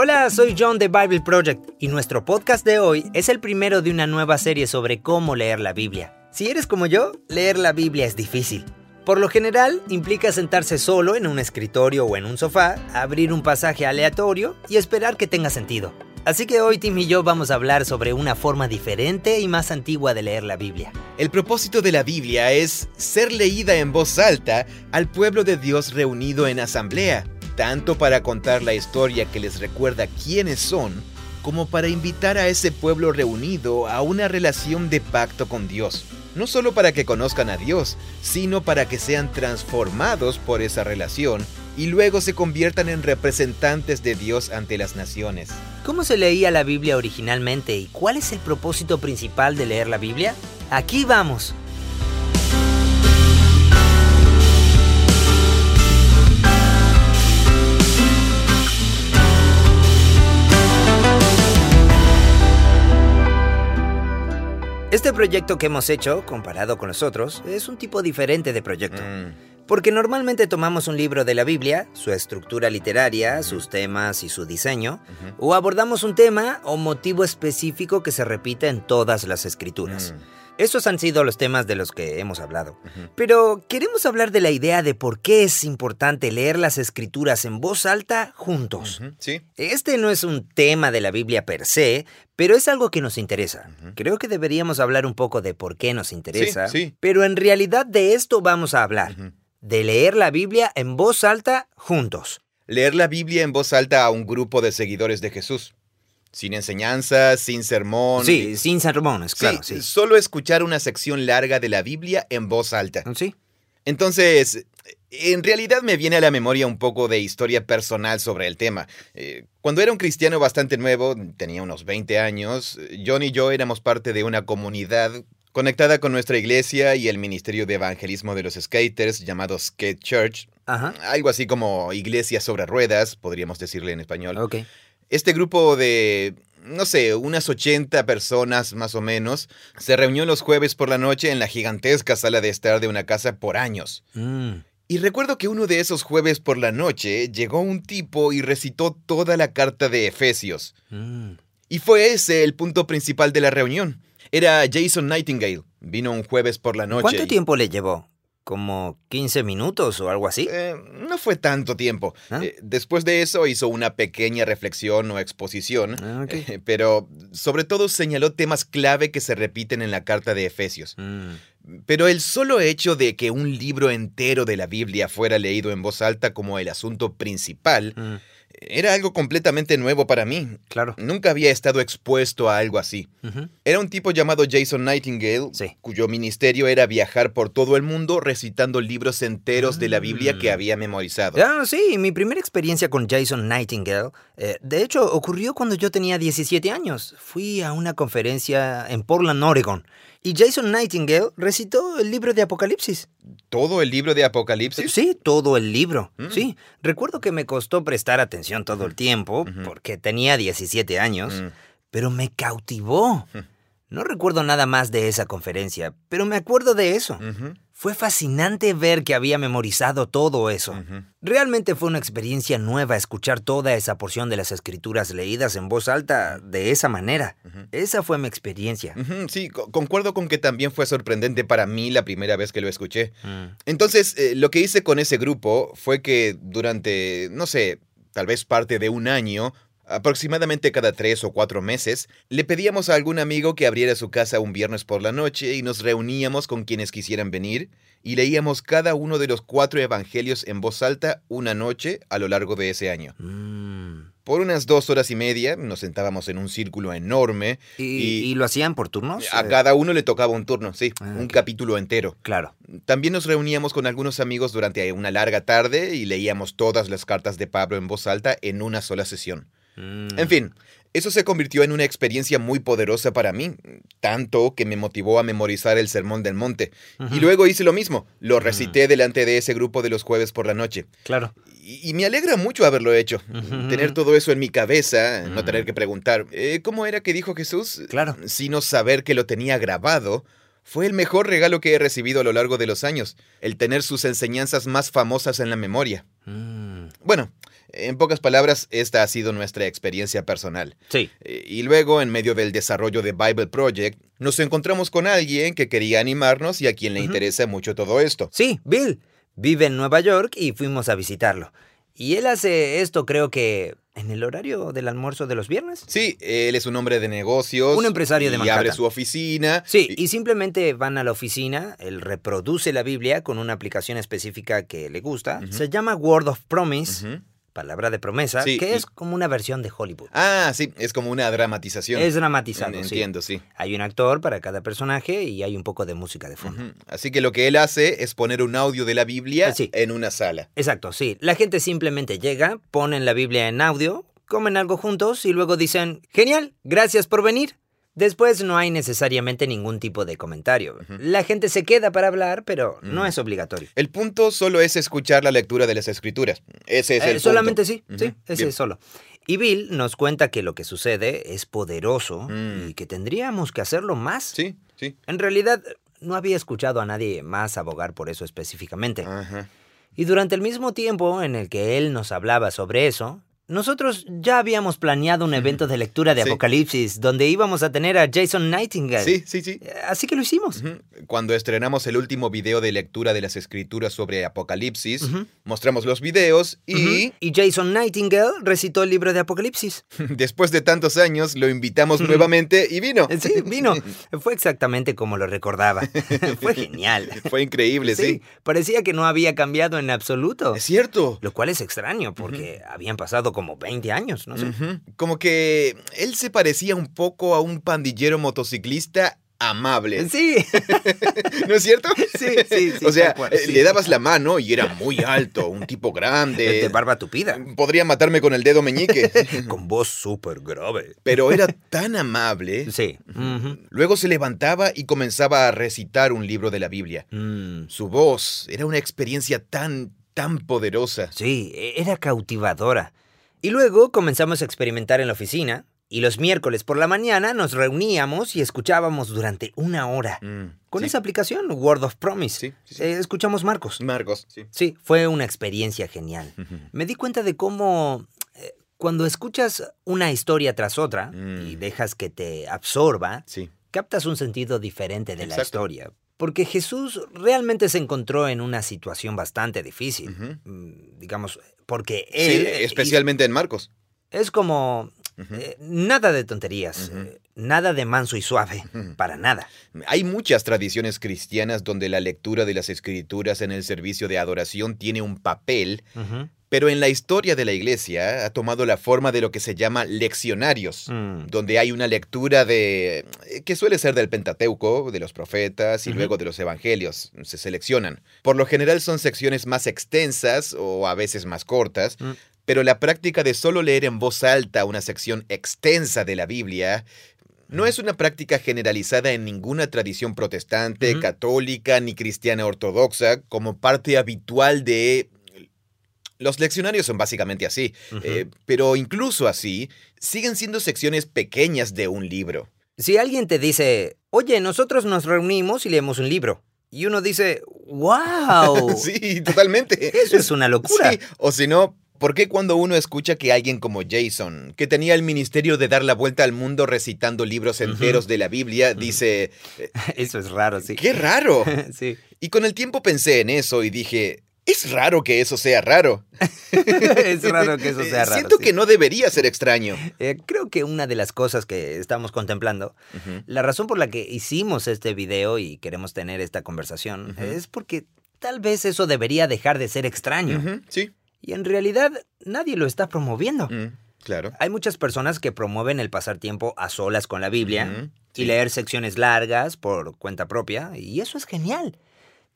Hola, soy John de Bible Project y nuestro podcast de hoy es el primero de una nueva serie sobre cómo leer la Biblia. Si eres como yo, leer la Biblia es difícil. Por lo general, implica sentarse solo en un escritorio o en un sofá, abrir un pasaje aleatorio y esperar que tenga sentido. Así que hoy Tim y yo vamos a hablar sobre una forma diferente y más antigua de leer la Biblia. El propósito de la Biblia es ser leída en voz alta al pueblo de Dios reunido en asamblea, tanto para contar la historia que les recuerda quiénes son, como para invitar a ese pueblo reunido a una relación de pacto con Dios. No solo para que conozcan a Dios, sino para que sean transformados por esa relación y luego se conviertan en representantes de Dios ante las naciones. ¿Cómo se leía la Biblia originalmente y cuál es el propósito principal de leer la Biblia? Aquí vamos. Este proyecto que hemos hecho, comparado con los otros, es un tipo diferente de proyecto. Mm. Porque normalmente tomamos un libro de la Biblia, su estructura literaria, sus temas y su diseño, o abordamos un tema o motivo específico que se repite en todas las escrituras. Mm. Esos han sido los temas de los que hemos hablado. Pero queremos hablar de la idea de por qué es importante leer las escrituras en voz alta juntos. Sí. Este no es un tema de la Biblia per se, pero es algo que nos interesa. Creo que deberíamos hablar un poco de por qué nos interesa. Sí, sí. Pero en realidad de esto vamos a hablar. De leer la Biblia en voz alta juntos. Leer la Biblia en voz alta a un grupo de seguidores de Jesús. Sin enseñanzas, sin sermón. Sí, sin sermones, claro, sí. Solo escuchar una sección larga de la Biblia en voz alta. Sí. Entonces, en realidad me viene a la memoria un poco de historia personal sobre el tema. Eh, Cuando era un cristiano bastante nuevo, tenía unos 20 años, John y yo éramos parte de una comunidad conectada con nuestra iglesia y el ministerio de evangelismo de los skaters llamado Skate Church. Ajá. Algo así como iglesia sobre ruedas, podríamos decirle en español. Ok. Este grupo de, no sé, unas 80 personas más o menos, se reunió los jueves por la noche en la gigantesca sala de estar de una casa por años. Mm. Y recuerdo que uno de esos jueves por la noche llegó un tipo y recitó toda la carta de Efesios. Mm. Y fue ese el punto principal de la reunión. Era Jason Nightingale. Vino un jueves por la noche. ¿Cuánto y- tiempo le llevó? ¿Como 15 minutos o algo así? Eh, no fue tanto tiempo. ¿Ah? Eh, después de eso hizo una pequeña reflexión o exposición, Ah, eh, pero sobre todo señaló temas clave que se repiten en la carta de Efesios. Mm. Pero el solo hecho de que un libro entero de la Biblia fuera leído en voz alta como el asunto principal Mm. Era algo completamente nuevo para mí. Claro. Nunca había estado expuesto a algo así. Era un tipo llamado Jason Nightingale, Sí. cuyo ministerio era viajar por todo el mundo recitando libros enteros de la Biblia que Mm. había memorizado. Ah, sí, mi primera experiencia con Jason Nightingale, eh, de hecho, ocurrió cuando yo tenía 17 años. Fui a una conferencia en Portland, Oregon, y Jason Nightingale recitó el libro de Apocalipsis. ¿Todo el libro de Apocalipsis? Sí, todo el libro. Mm. Sí, recuerdo que me costó prestar atención todo el tiempo, porque tenía 17 años, Mm. pero me cautivó. No recuerdo nada más de esa conferencia, pero me acuerdo de eso. Fue fascinante ver que había memorizado todo eso. Realmente fue una experiencia nueva escuchar toda esa porción de las escrituras leídas en voz alta de esa manera. Esa fue mi experiencia. Sí, co- concuerdo con que también fue sorprendente para mí la primera vez que lo escuché. Mm. Entonces, eh, lo que hice con ese grupo fue que durante, no sé, tal vez parte de un año, aproximadamente cada tres o cuatro meses, le pedíamos a algún amigo que abriera su casa un viernes por la noche y nos reuníamos con quienes quisieran venir y leíamos cada uno de los cuatro evangelios en voz alta una noche a lo largo de ese año. Mm. Por unas dos horas y media nos sentábamos en un círculo enorme. ¿Y, Y- y lo hacían por turnos? A Eh, cada uno le tocaba un turno, sí, Ah, un capítulo entero. Claro. También nos reuníamos con algunos amigos durante una larga tarde y leíamos todas las cartas de Pablo en voz alta en una sola sesión. Mm. En fin, eso se convirtió en una experiencia muy poderosa para mí, tanto que me motivó a memorizar el Sermón del Monte. Y luego hice lo mismo, lo recité delante de ese grupo de los jueves por la noche. Claro. Y, y me alegra mucho haberlo hecho, tener todo eso en mi cabeza, no Mm. tener que preguntar, "Eh, ¿cómo era que dijo Jesús? Claro. Sino saber que lo tenía grabado. Fue el mejor regalo que he recibido a lo largo de los años, el tener sus enseñanzas más famosas en la memoria. Mm. Bueno, en pocas palabras, esta ha sido nuestra experiencia personal. Sí. Eh, Y luego, en medio del desarrollo de Bible Project, nos encontramos con alguien que quería animarnos y a quien le Ujú. interesa mucho todo esto. Sí, Bill. Vive en Nueva York y fuimos a visitarlo. Y él hace esto creo que en el horario del almuerzo de los viernes. Sí, él es un hombre de negocios. Un empresario de y Manhattan. abre su oficina. Sí, y- y simplemente van a la oficina, él reproduce la Biblia con una aplicación específica que le gusta. Ujú. Se llama Word of Promise, Ujú. Palabra de promesa, Sí, que y- es como una versión de Hollywood. Ah, sí, es como una dramatización. Es dramatizado, sí. Entiendo, sí. Hay un actor para cada personaje y hay un poco de música de fondo. Así que lo que él hace es poner un audio de la Biblia sí. en una sala. Exacto, sí. La gente simplemente llega, ponen la Biblia en audio, comen algo juntos y luego dicen, genial, gracias por venir. Después no hay necesariamente ningún tipo de comentario. La gente se queda para hablar, pero no es obligatorio. El punto solo es escuchar la lectura de las escrituras. Ese es Eh, el solamente punto. sí, sí, ese Bien. es solo. Y Bill nos cuenta que lo que sucede es poderoso Mm. y que tendríamos que hacerlo más. Sí, sí. En realidad, no había escuchado a nadie más abogar por eso específicamente. Y durante el mismo tiempo en el que él nos hablaba sobre eso, nosotros ya habíamos planeado un evento de lectura de Sí. Apocalipsis donde íbamos a tener a Jason Nightingale. Sí, sí, sí. Eh, Así que lo hicimos. Cuando estrenamos el último video de lectura de las escrituras sobre Apocalipsis, mostramos los videos y. Y Jason Nightingale recitó el libro de Apocalipsis. después de tantos años lo invitamos nuevamente y vino. Sí, vino. Fue exactamente como lo recordaba. Fue genial. Fue increíble, sí. parecía que no había cambiado en absoluto. Es cierto. Lo cual es extraño porque habían pasado como 20 años, no sé. Como que él se parecía un poco a un pandillero motociclista amable. Sí, ¿No es cierto? sí, sí. sí, o sea, eh, sí. le dabas la mano y era muy alto, un tipo grande. de barba tupida. Podría matarme con el dedo meñique. Con voz súper grave. Pero era tan amable. Sí. Luego se levantaba y comenzaba a recitar un libro de la Biblia. Mm, Su voz era una experiencia tan, tan poderosa. sí, e- era cautivadora. Y luego comenzamos a experimentar en la oficina. Y los miércoles por la mañana nos reuníamos y escuchábamos durante una hora. Mm, Con sí. esa aplicación, Word of Promise. Sí, sí, eh, escuchamos Marcos. Marcos, sí. Sí, fue una experiencia genial. Me di cuenta de cómo eh, cuando escuchas una historia tras otra Mm. y dejas que te absorba, captas un sentido diferente de la historia. Porque Jesús realmente se encontró en una situación bastante difícil. Mm, Digamos, porque Sí, él... especialmente en Marcos. Es como... Eh, nada de tonterías, eh, nada de manso y suave, para nada. Hay muchas tradiciones cristianas donde la lectura de las escrituras en el servicio de adoración tiene un papel. Pero en la historia de la iglesia ha tomado la forma de lo que se llama leccionarios. Mm, donde hay una lectura de eh, que suele ser del Pentateuco, de los profetas y luego de los evangelios, se seleccionan. Por lo general son secciones más extensas o a veces más cortas, Mm. pero la práctica de solo leer en voz alta una sección extensa de la Biblia no es una práctica generalizada en ninguna tradición protestante, católica ni cristiana ortodoxa como parte habitual de los leccionarios son básicamente así, eh, pero incluso así, siguen siendo secciones pequeñas de un libro. Si alguien te dice, oye, nosotros nos reunimos y leemos un libro, y uno dice, wow, Sí, totalmente. eso es una locura. Sí, o si no, ¿por qué cuando uno escucha que alguien como Jason, que tenía el ministerio de dar la vuelta al mundo recitando libros enteros de la Biblia, dice, Eso es raro, sí. ¡qué raro! sí. Y con el tiempo pensé en eso y dije, es raro que eso sea raro. es raro que eso sea Eh, raro. Siento sí. que no debería ser extraño. Eh, creo que una de las cosas que estamos contemplando, la razón por la que hicimos este video y queremos tener esta conversación, es porque tal vez eso debería dejar de ser extraño. Sí, Y en realidad nadie lo está promoviendo. Mm, claro. Hay muchas personas que promueven el pasar tiempo a solas con la Biblia y leer secciones largas por cuenta propia, y eso es genial.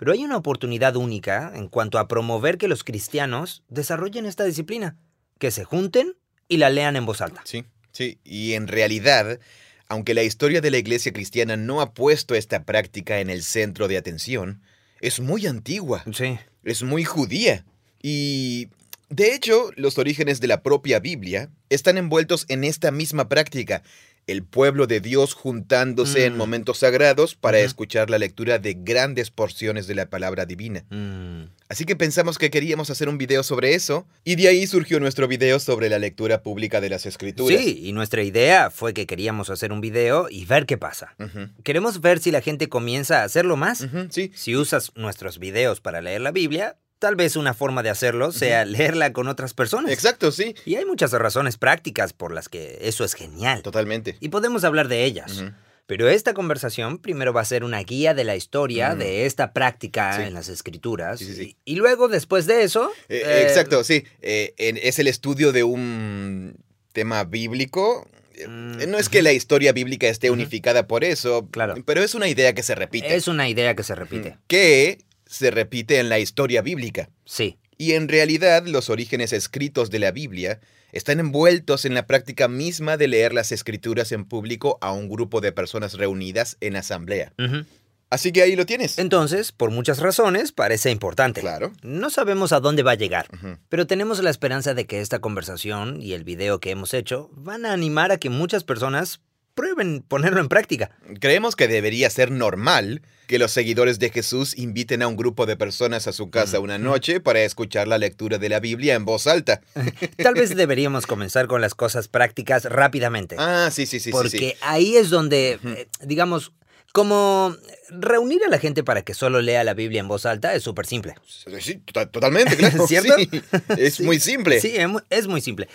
Pero hay una oportunidad única en cuanto a promover que los cristianos desarrollen esta disciplina, que se junten y la lean en voz alta. Sí, sí. Y en realidad, aunque la historia de la iglesia cristiana no ha puesto esta práctica en el centro de atención, es muy antigua, Sí. es muy judía. Y, de hecho, los orígenes de la propia Biblia están envueltos en esta misma práctica. El pueblo de Dios juntándose en Mm. momentos sagrados para escuchar la lectura de grandes porciones de la palabra divina. Mm, Así que pensamos que queríamos hacer un video sobre eso, y de ahí surgió nuestro video sobre la lectura pública de las escrituras. Sí, y nuestra idea fue que queríamos hacer un video y ver qué pasa. Queremos ver si la gente comienza a hacerlo más. sí. Si usas nuestros videos para leer la Biblia, tal vez una forma de hacerlo sea leerla con otras personas. Exacto, sí. Y hay muchas razones prácticas por las que eso es genial. Totalmente. Y podemos hablar de ellas. Pero esta conversación primero va a ser una guía de la historia Mm. de esta práctica Sí. en las escrituras. Sí, sí, sí. Y, y luego, después de eso... Eh, eh, exacto, sí. Eh, en- es el estudio de un tema bíblico. Mm, No es que la historia bíblica esté unificada por eso, Claro. pero es una idea que se repite. Es una idea que se repite. Que se repite en la historia bíblica. Sí. Y en realidad los orígenes escritos de la Biblia están envueltos en la práctica misma de leer las escrituras en público a un grupo de personas reunidas en asamblea. Así que ahí lo tienes. Entonces, por muchas razones, parece importante. Claro. No sabemos a dónde va a llegar, pero tenemos la esperanza de que esta conversación y el video que hemos hecho van a animar a que muchas personas prueben ponerlo en práctica. Creemos que debería ser normal que los seguidores de Jesús inviten a un grupo de personas a su casa una noche para escuchar la lectura de la Biblia en voz alta. Tal vez deberíamos comenzar con las cosas prácticas rápidamente. Ah, sí, sí, sí, porque sí. ahí es donde, eh, digamos, como reunir a la gente para que solo lea la Biblia en voz alta es súper simple. Sí, to- totalmente, claro. ¿Cierto? Sí, es Sí. muy simple. Sí, es muy simple.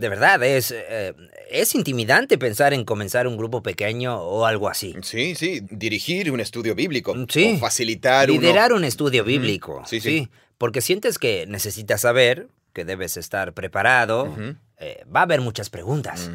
De verdad, es, eh, es intimidante pensar en comenzar un grupo pequeño o algo así. Sí, sí, dirigir un estudio bíblico. Sí. O facilitar uno. Liderar un estudio bíblico. Sí, sí. Porque sientes que necesitas saber, que debes estar preparado. Eh, va a haber muchas preguntas.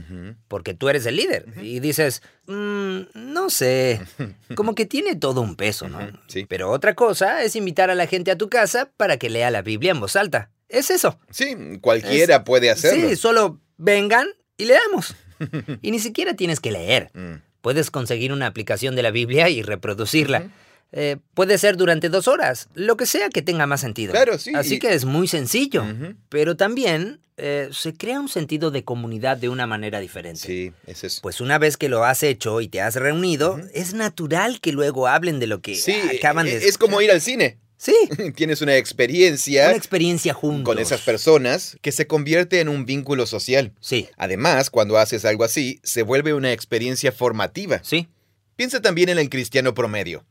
Porque tú eres el líder. Y dices, "Mm, no sé. Como que tiene todo un peso, ¿no? Sí. Pero otra cosa es invitar a la gente a tu casa para que lea la Biblia en voz alta. Es eso. Sí, cualquiera puede hacerlo. Sí, solo vengan y leamos. y ni siquiera tienes que leer. Mm. Puedes conseguir una aplicación de la Biblia y reproducirla. Eh, puede ser durante dos horas, lo que sea que tenga más sentido. Claro, sí, Así y- que es muy sencillo. Pero también eh, se crea un sentido de comunidad de una manera diferente. Sí, eso es. Pues una vez que lo has hecho y te has reunido, es natural que luego hablen de lo que Sí, acaban de e- es como ir al cine. Sí, Tienes una experiencia una experiencia juntos. con esas personas que se convierte en un vínculo social. Sí, Además, cuando haces algo así, se vuelve una experiencia formativa. sí. Piensa también en el cristiano promedio.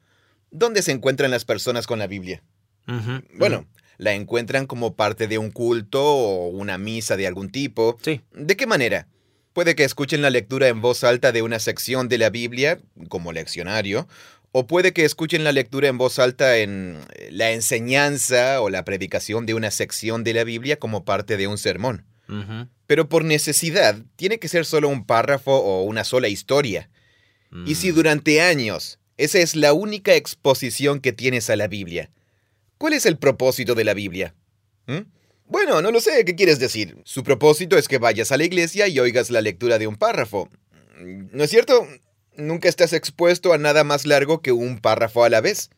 ¿Dónde se encuentran las personas con la Biblia? Bueno, la encuentran como parte de un culto o una misa de algún tipo. Sí. ¿De qué manera? Puede que escuchen la lectura en voz alta de una sección de la Biblia, como leccionario, o puede que escuchen la lectura en voz alta en la enseñanza o la predicación de una sección de la Biblia como parte de un sermón. Pero por necesidad, tiene que ser solo un párrafo o una sola historia. Y si mm. durante años esa es la única exposición que tienes a la Biblia, ¿cuál es el propósito de la Biblia? ¿Mm? Bueno, no lo sé, ¿qué quieres decir? Su propósito es que vayas a la iglesia y oigas la lectura de un párrafo. ¿No es cierto? Nunca estás expuesto a nada más largo que un párrafo a la vez.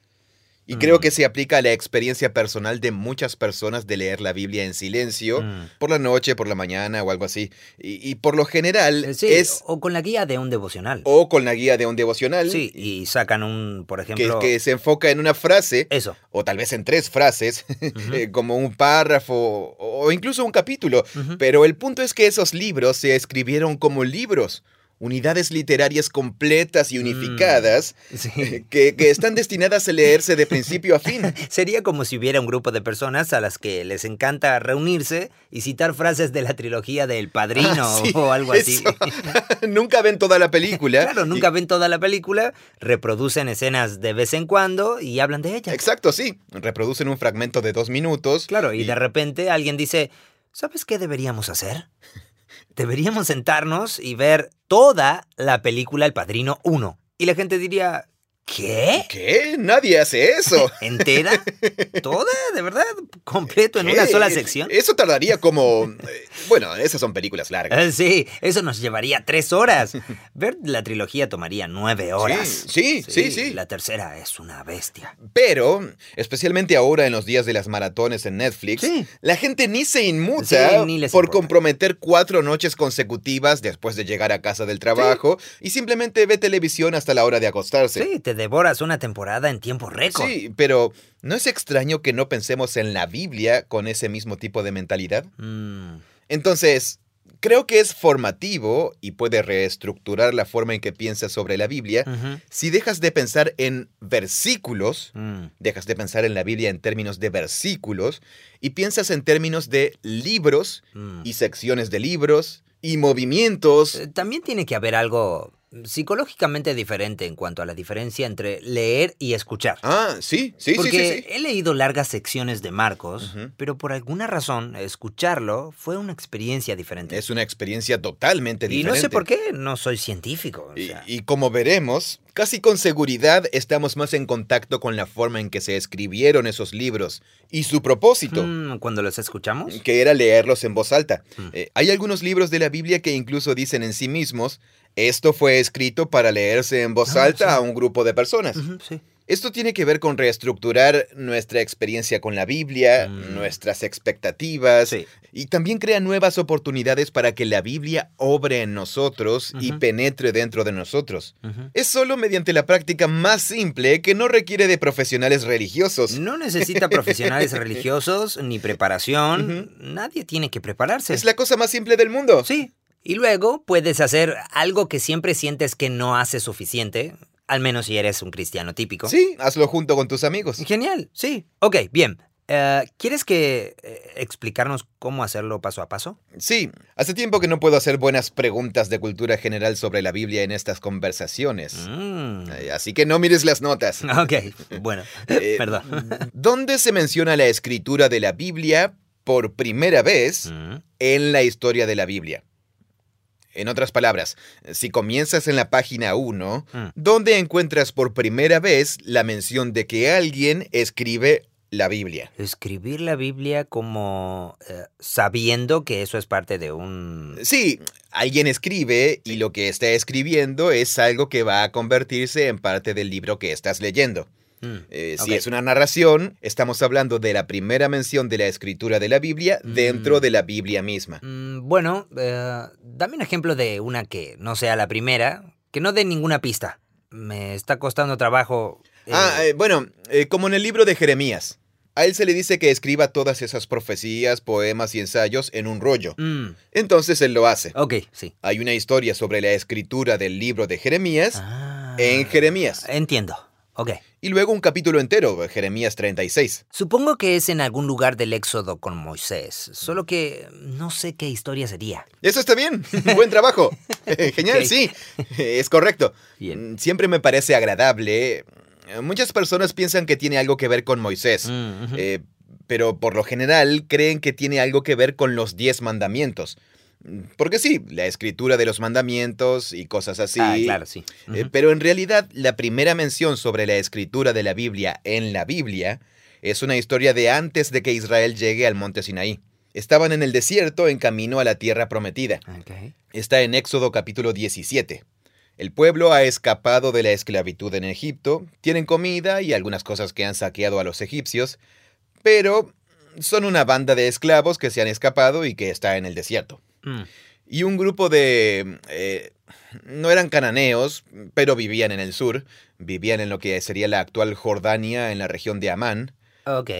Y creo Mm. que se aplica a la experiencia personal de muchas personas de leer la Biblia en silencio, Mm. por la noche, por la mañana o algo así. Y, y por lo general Eh, Sí, es o con la guía de un devocional. o con la guía de un devocional Sí, y sacan un, por ejemplo... que se enfoca en una frase Eso. o tal vez en tres frases, como un párrafo o incluso un capítulo. Pero el punto es que esos libros se escribieron como libros, unidades literarias completas y Mm. unificadas Sí. que, que están destinadas a leerse de principio a fin. Sería como si hubiera un grupo de personas a las que les encanta reunirse y citar frases de la trilogía del Padrino Ah, sí, o algo así. nunca ven toda la película. Claro, nunca ven toda la película, reproducen escenas de vez en cuando y hablan de ellas. Exacto, sí. Reproducen un fragmento de dos minutos. Claro, y de repente alguien dice, ¿sabes qué deberíamos hacer? Deberíamos sentarnos y ver toda la película El Padrino 1. Y la gente diría, ¿Qué? ¿Qué? Nadie hace eso. ¿Entera? ¿Toda? ¿De verdad? ¿Completo en una sola sección? Eso tardaría como... eh, Bueno, esas son películas largas. Eh, Sí, eso nos llevaría tres horas. Ver la trilogía tomaría nueve horas. sí, sí, sí. La tercera es una bestia. Pero, especialmente ahora en los días de las maratones en Netflix, Sí. la gente ni se inmuta Sí, ni por importa. comprometer cuatro noches consecutivas después de llegar a casa del trabajo y simplemente ve televisión hasta la hora de acostarse. Sí, te devoras una temporada en tiempo récord. Sí, pero ¿no es extraño que no pensemos en la Biblia con ese mismo tipo de mentalidad? Mm, Entonces, creo que es formativo y puede reestructurar la forma en que piensas sobre la Biblia si dejas de pensar en versículos, mm. dejas de pensar en la Biblia en términos de versículos y piensas en términos de libros Mm. y secciones de libros y movimientos. Eh, También tiene que haber algo psicológicamente diferente en cuanto a la diferencia entre leer y escuchar. Ah, sí, sí, sí, Porque sí, sí. he leído largas secciones de Marcos, pero por alguna razón escucharlo fue una experiencia diferente. Es una experiencia totalmente y diferente. no sé por qué, no soy científico. o Y, sea. y como veremos, casi con seguridad estamos más en contacto con la forma en que se escribieron esos libros y su propósito, Mm, Cuando los escuchamos. que era leerlos en voz alta. Mm. Eh, hay algunos libros de la Biblia que incluso dicen en sí mismos, esto fue escrito para leerse en voz Ah, alta a un grupo de personas. Sí. Esto tiene que ver con reestructurar nuestra experiencia con la Biblia, Mm. nuestras expectativas, Sí. y también crea nuevas oportunidades para que la Biblia obre en nosotros y penetre dentro de nosotros. Es solo mediante la práctica más simple que no requiere de profesionales religiosos. No necesita profesionales religiosos ni preparación. Nadie tiene que prepararse. Es la cosa más simple del mundo. Sí. Y luego puedes hacer algo que siempre sientes que no haces suficiente, al menos si eres un cristiano típico. Sí, hazlo junto con tus amigos. Genial, sí. Ok, bien. Eh, ¿Quieres que eh, explicarnos cómo hacerlo paso a paso? Sí, hace tiempo que no puedo hacer buenas preguntas de cultura general sobre la Biblia en estas conversaciones. Mm. Eh, Así que no mires las notas. Ok, bueno, Eh, perdón. ¿Dónde se menciona la escritura de la Biblia por primera vez Mm. en la historia de la Biblia? En otras palabras, si comienzas en la página 1, Mm. ¿dónde encuentras por primera vez la mención de que alguien escribe la Biblia? Escribir la Biblia como eh, sabiendo que eso es parte de un... Sí, alguien escribe y lo que está escribiendo es algo que va a convertirse en parte del libro que estás leyendo. Mm, Eh, Si es una narración, estamos hablando de la primera mención de la escritura de la Biblia dentro Mm. de la Biblia misma. Mm, bueno, eh, dame un ejemplo de una que no sea la primera, que no dé ninguna pista. Me está costando trabajo... eh, Ah, bueno, como en el libro de Jeremías. A él se le dice que escriba todas esas profecías, poemas y ensayos en un rollo. mm, Entonces él lo hace. ok, sí. Hay una historia sobre la escritura del libro de Jeremías Ah, en Jeremías. Entiendo. Ok. Y luego un capítulo entero, Jeremías 36. Supongo que es en algún lugar del Éxodo con Moisés, solo que no sé qué historia sería. Eso está bien. Buen trabajo. Genial, sí. Es correcto. Bien. Mm, Siempre me parece agradable. Muchas personas piensan que tiene algo que ver con Moisés, Mm, eh, pero por lo general creen que tiene algo que ver con los diez mandamientos. Porque sí, la escritura de los mandamientos y cosas así. Ah, claro, sí. Eh, pero en realidad, la primera mención sobre la escritura de la Biblia en la Biblia es una historia de antes de que Israel llegue al monte Sinaí. Estaban en el desierto en camino a la tierra prometida. Está en Éxodo capítulo 17. El pueblo ha escapado de la esclavitud en Egipto, tienen comida y algunas cosas que han saqueado a los egipcios, pero son una banda de esclavos que se han escapado y que está en el desierto. Mm, Y un grupo de... eh, no eran cananeos, pero vivían en el sur, vivían en lo que sería la actual Jordania, en la región de Amán. Ok.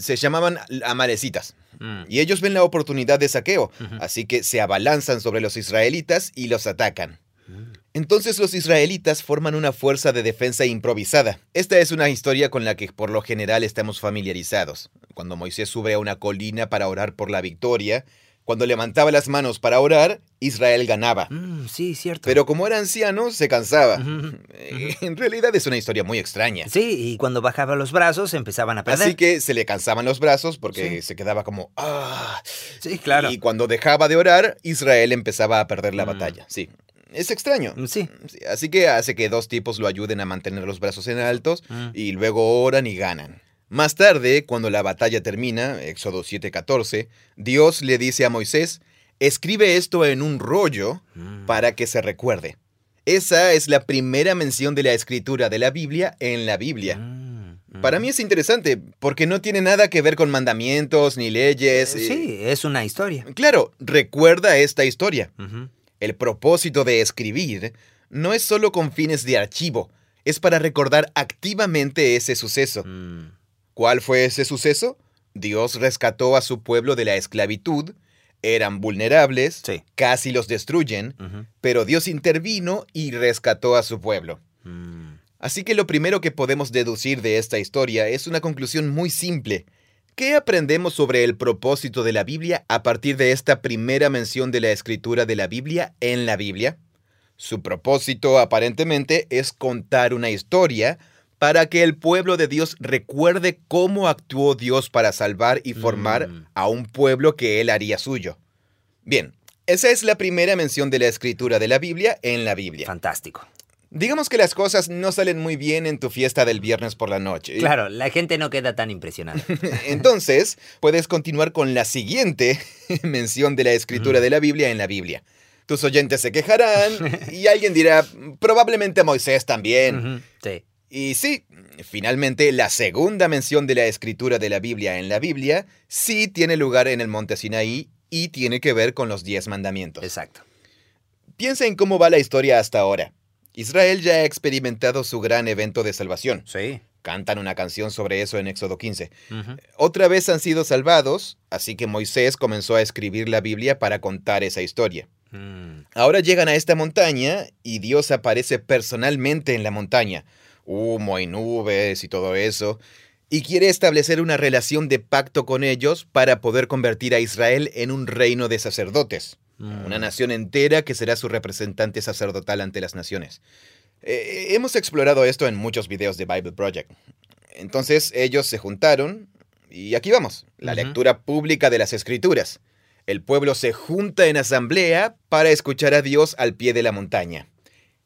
Se llamaban amalecitas. Mm, Y ellos ven la oportunidad de saqueo, así que se abalanzan sobre los israelitas y los atacan. mm. Entonces los israelitas forman una fuerza de defensa improvisada. Esta es una historia con la que por lo general estamos familiarizados. Cuando Moisés sube a una colina para orar por la victoria, cuando levantaba las manos para orar, Israel ganaba. Mm, sí, cierto. Pero como era anciano, se cansaba. En realidad es una historia muy extraña. Sí, y cuando bajaba los brazos empezaban a perder. Así que se le cansaban los brazos porque Sí. se quedaba como... ¡Ah! Sí, claro. Y cuando dejaba de orar, Israel empezaba a perder la Mm. batalla. Sí. Es extraño. Sí. Sí, Así que hace que dos tipos lo ayuden a mantener los brazos en altos Mm. y luego oran y ganan. Más tarde, cuando la batalla termina, Éxodo 7:14, Dios le dice a Moisés, escribe esto en un rollo Mm. para que se recuerde. Esa es la primera mención de la escritura de la Biblia en la Biblia. Mm, mm. Para mí es interesante, porque no tiene nada que ver con mandamientos ni leyes. Eh, Sí, es una historia. Claro, recuerda esta historia. El propósito de escribir no es solo con fines de archivo, es para recordar activamente ese suceso. Mm. ¿Cuál fue ese suceso? Dios rescató a su pueblo de la esclavitud, eran vulnerables, Sí. casi los destruyen, pero Dios intervino y rescató a su pueblo. Mm. Así que lo primero que podemos deducir de esta historia es una conclusión muy simple. ¿Qué aprendemos sobre el propósito de la Biblia a partir de esta primera mención de la escritura de la Biblia en la Biblia? Su propósito aparentemente es contar una historia para que el pueblo de Dios recuerde cómo actuó Dios para salvar y formar Mm. a un pueblo que él haría suyo. Bien, esa es la primera mención de la escritura de la Biblia en la Biblia. Fantástico. Digamos que las cosas no salen muy bien en tu fiesta del viernes por la noche. Claro, la gente no queda tan impresionada. Entonces, puedes continuar con la siguiente mención de la escritura de la Biblia en la Biblia. Tus oyentes se quejarán y alguien dirá, probablemente Moisés también. Sí. Y sí, finalmente la segunda mención de la escritura de la Biblia en la Biblia sí tiene lugar en el monte Sinaí y tiene que ver con los diez mandamientos. Exacto. Piensa en cómo va la historia hasta ahora. Israel ya ha experimentado su gran evento de salvación. Sí. Cantan una canción sobre eso en Éxodo 15. Ujú. Otra vez han sido salvados, así que Moisés comenzó a escribir la Biblia para contar esa historia. Mm. Ahora llegan a esta montaña y Dios aparece personalmente en la montaña. Humo y nubes y todo eso. Y quiere establecer una relación de pacto con ellos para poder convertir a Israel en un reino de sacerdotes. Mm. Una nación entera que será su representante sacerdotal ante las naciones. Eh, hemos explorado esto en muchos videos de Bible Project. Entonces ellos se juntaron y aquí vamos, la lectura pública de las escrituras. El pueblo se junta en asamblea para escuchar a Dios al pie de la montaña.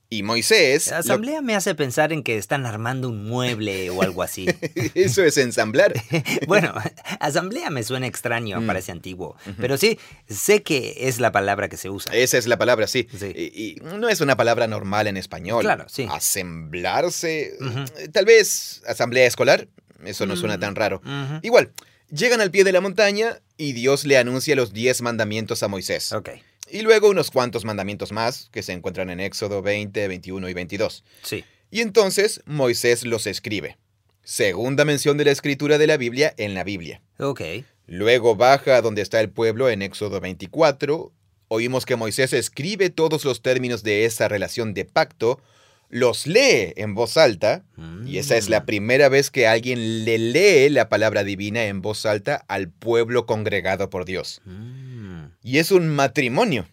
Y Moisés... La lo- asamblea me hace pensar en que están armando un mueble o algo así. Eso es ensamblar. bueno, asamblea me suena extraño, Mm. parece antiguo. Pero sí, sé que es la palabra que se usa. Esa es la palabra, sí. Sí. Y, y no es una palabra normal en español. Claro, sí. Asemblarse. Eh, Tal vez asamblea escolar. Eso no suena Mm. tan raro. Igual, llegan al pie de la montaña y Dios le anuncia los diez mandamientos a Moisés. Ok, Y luego unos cuantos mandamientos más que se encuentran en Éxodo 20, 21 y 22. sí. Y entonces Moisés los escribe. Segunda mención de la escritura de la Biblia en la Biblia. Ok. Luego baja a donde está el pueblo en Éxodo 24. Oímos que Moisés escribe todos los términos de esa relación de pacto, los lee en voz alta, y esa es la Mm. primera vez que alguien le lee la palabra divina en voz alta al pueblo congregado por Dios. Mm. Y es un matrimonio,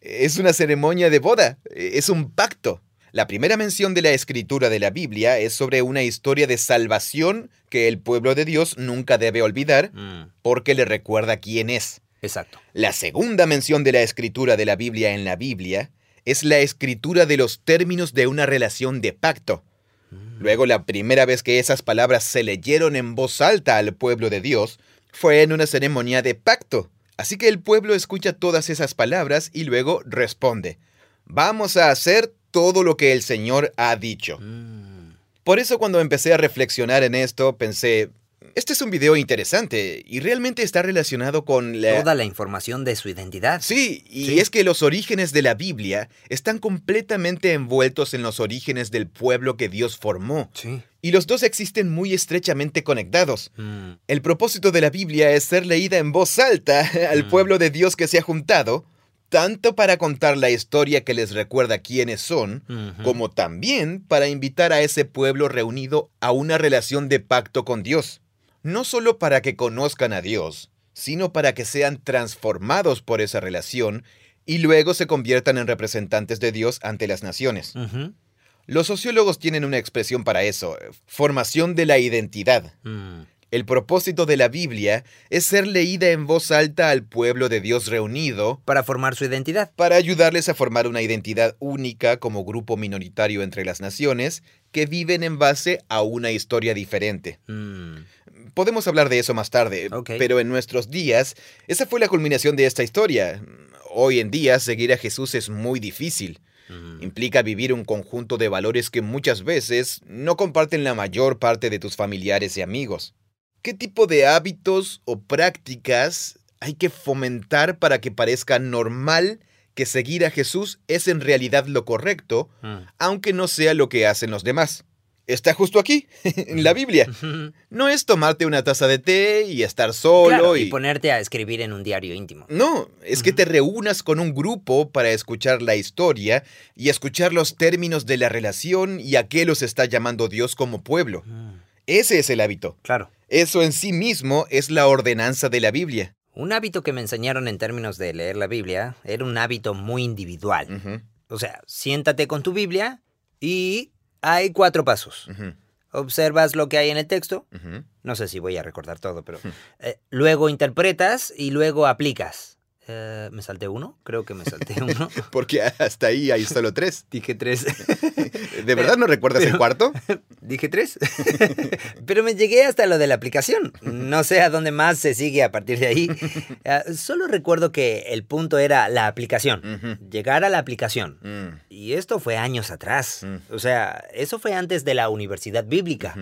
es una ceremonia de boda, es un pacto. La primera mención de la escritura de la Biblia es sobre una historia de salvación que el pueblo de Dios nunca debe olvidar Mm. porque le recuerda quién es. Exacto. La segunda mención de la escritura de la Biblia en la Biblia es la escritura de los términos de una relación de pacto. Mm. Luego, la primera vez que esas palabras se leyeron en voz alta al pueblo de Dios fue en una ceremonia de pacto. Así que el pueblo escucha todas esas palabras y luego responde, vamos a hacer todo lo que el Señor ha dicho. Mm. Por eso cuando empecé a reflexionar en esto, pensé, este es un video interesante y realmente está relacionado con la... Toda la información de su identidad. Sí, y Sí. es que los orígenes de la Biblia están completamente envueltos en los orígenes del pueblo que Dios formó. Sí. Y los dos existen muy estrechamente conectados. Mm. El propósito de la Biblia es ser leída en voz alta al Mm. pueblo de Dios que se ha juntado, tanto para contar la historia que les recuerda quiénes son, como también para invitar a ese pueblo reunido a una relación de pacto con Dios. No solo para que conozcan a Dios, sino para que sean transformados por esa relación y luego se conviertan en representantes de Dios ante las naciones. Los sociólogos tienen una expresión para eso, formación de la identidad. Mm. El propósito de la Biblia es ser leída en voz alta al pueblo de Dios reunido Para formar su identidad. para ayudarles a formar una identidad única como grupo minoritario entre las naciones que viven en base a una historia diferente. Mm, Podemos hablar de eso más tarde, pero en nuestros días, esa fue la culminación de esta historia. Hoy en día, seguir a Jesús es muy difícil. mm. Implica vivir un conjunto de valores que muchas veces no comparten la mayor parte de tus familiares y amigos. ¿Qué tipo de hábitos o prácticas hay que fomentar para que parezca normal que seguir a Jesús es en realidad lo correcto, Mm. aunque no sea lo que hacen los demás? Está justo aquí, en la Biblia. No es tomarte una taza de té y estar solo Claro, y... y ponerte a escribir en un diario íntimo. No, es que te reúnas con un grupo para escuchar la historia y escuchar los términos de la relación y a qué los está llamando Dios como pueblo. Mm, Ese es el hábito. Claro. Eso en sí mismo es la ordenanza de la Biblia. Un hábito que me enseñaron en términos de leer la Biblia era un hábito muy individual. O sea, siéntate con tu Biblia y hay cuatro pasos. Observas lo que hay en el texto. No sé si voy a recordar todo, pero... Eh, luego interpretas y luego aplicas. Eh, ¿Me salté uno? Creo que me salté uno. Porque hasta ahí hay solo tres. Dije tres. ¿De verdad no recuerdas el cuarto? Dije tres. Pero me llegué hasta lo de la aplicación. No sé a dónde más se sigue a partir de ahí. Ah, solo recuerdo que el punto era la aplicación. Llegar a la aplicación. Mm, Y esto fue años atrás. Mm. O sea, eso fue antes de la universidad bíblica.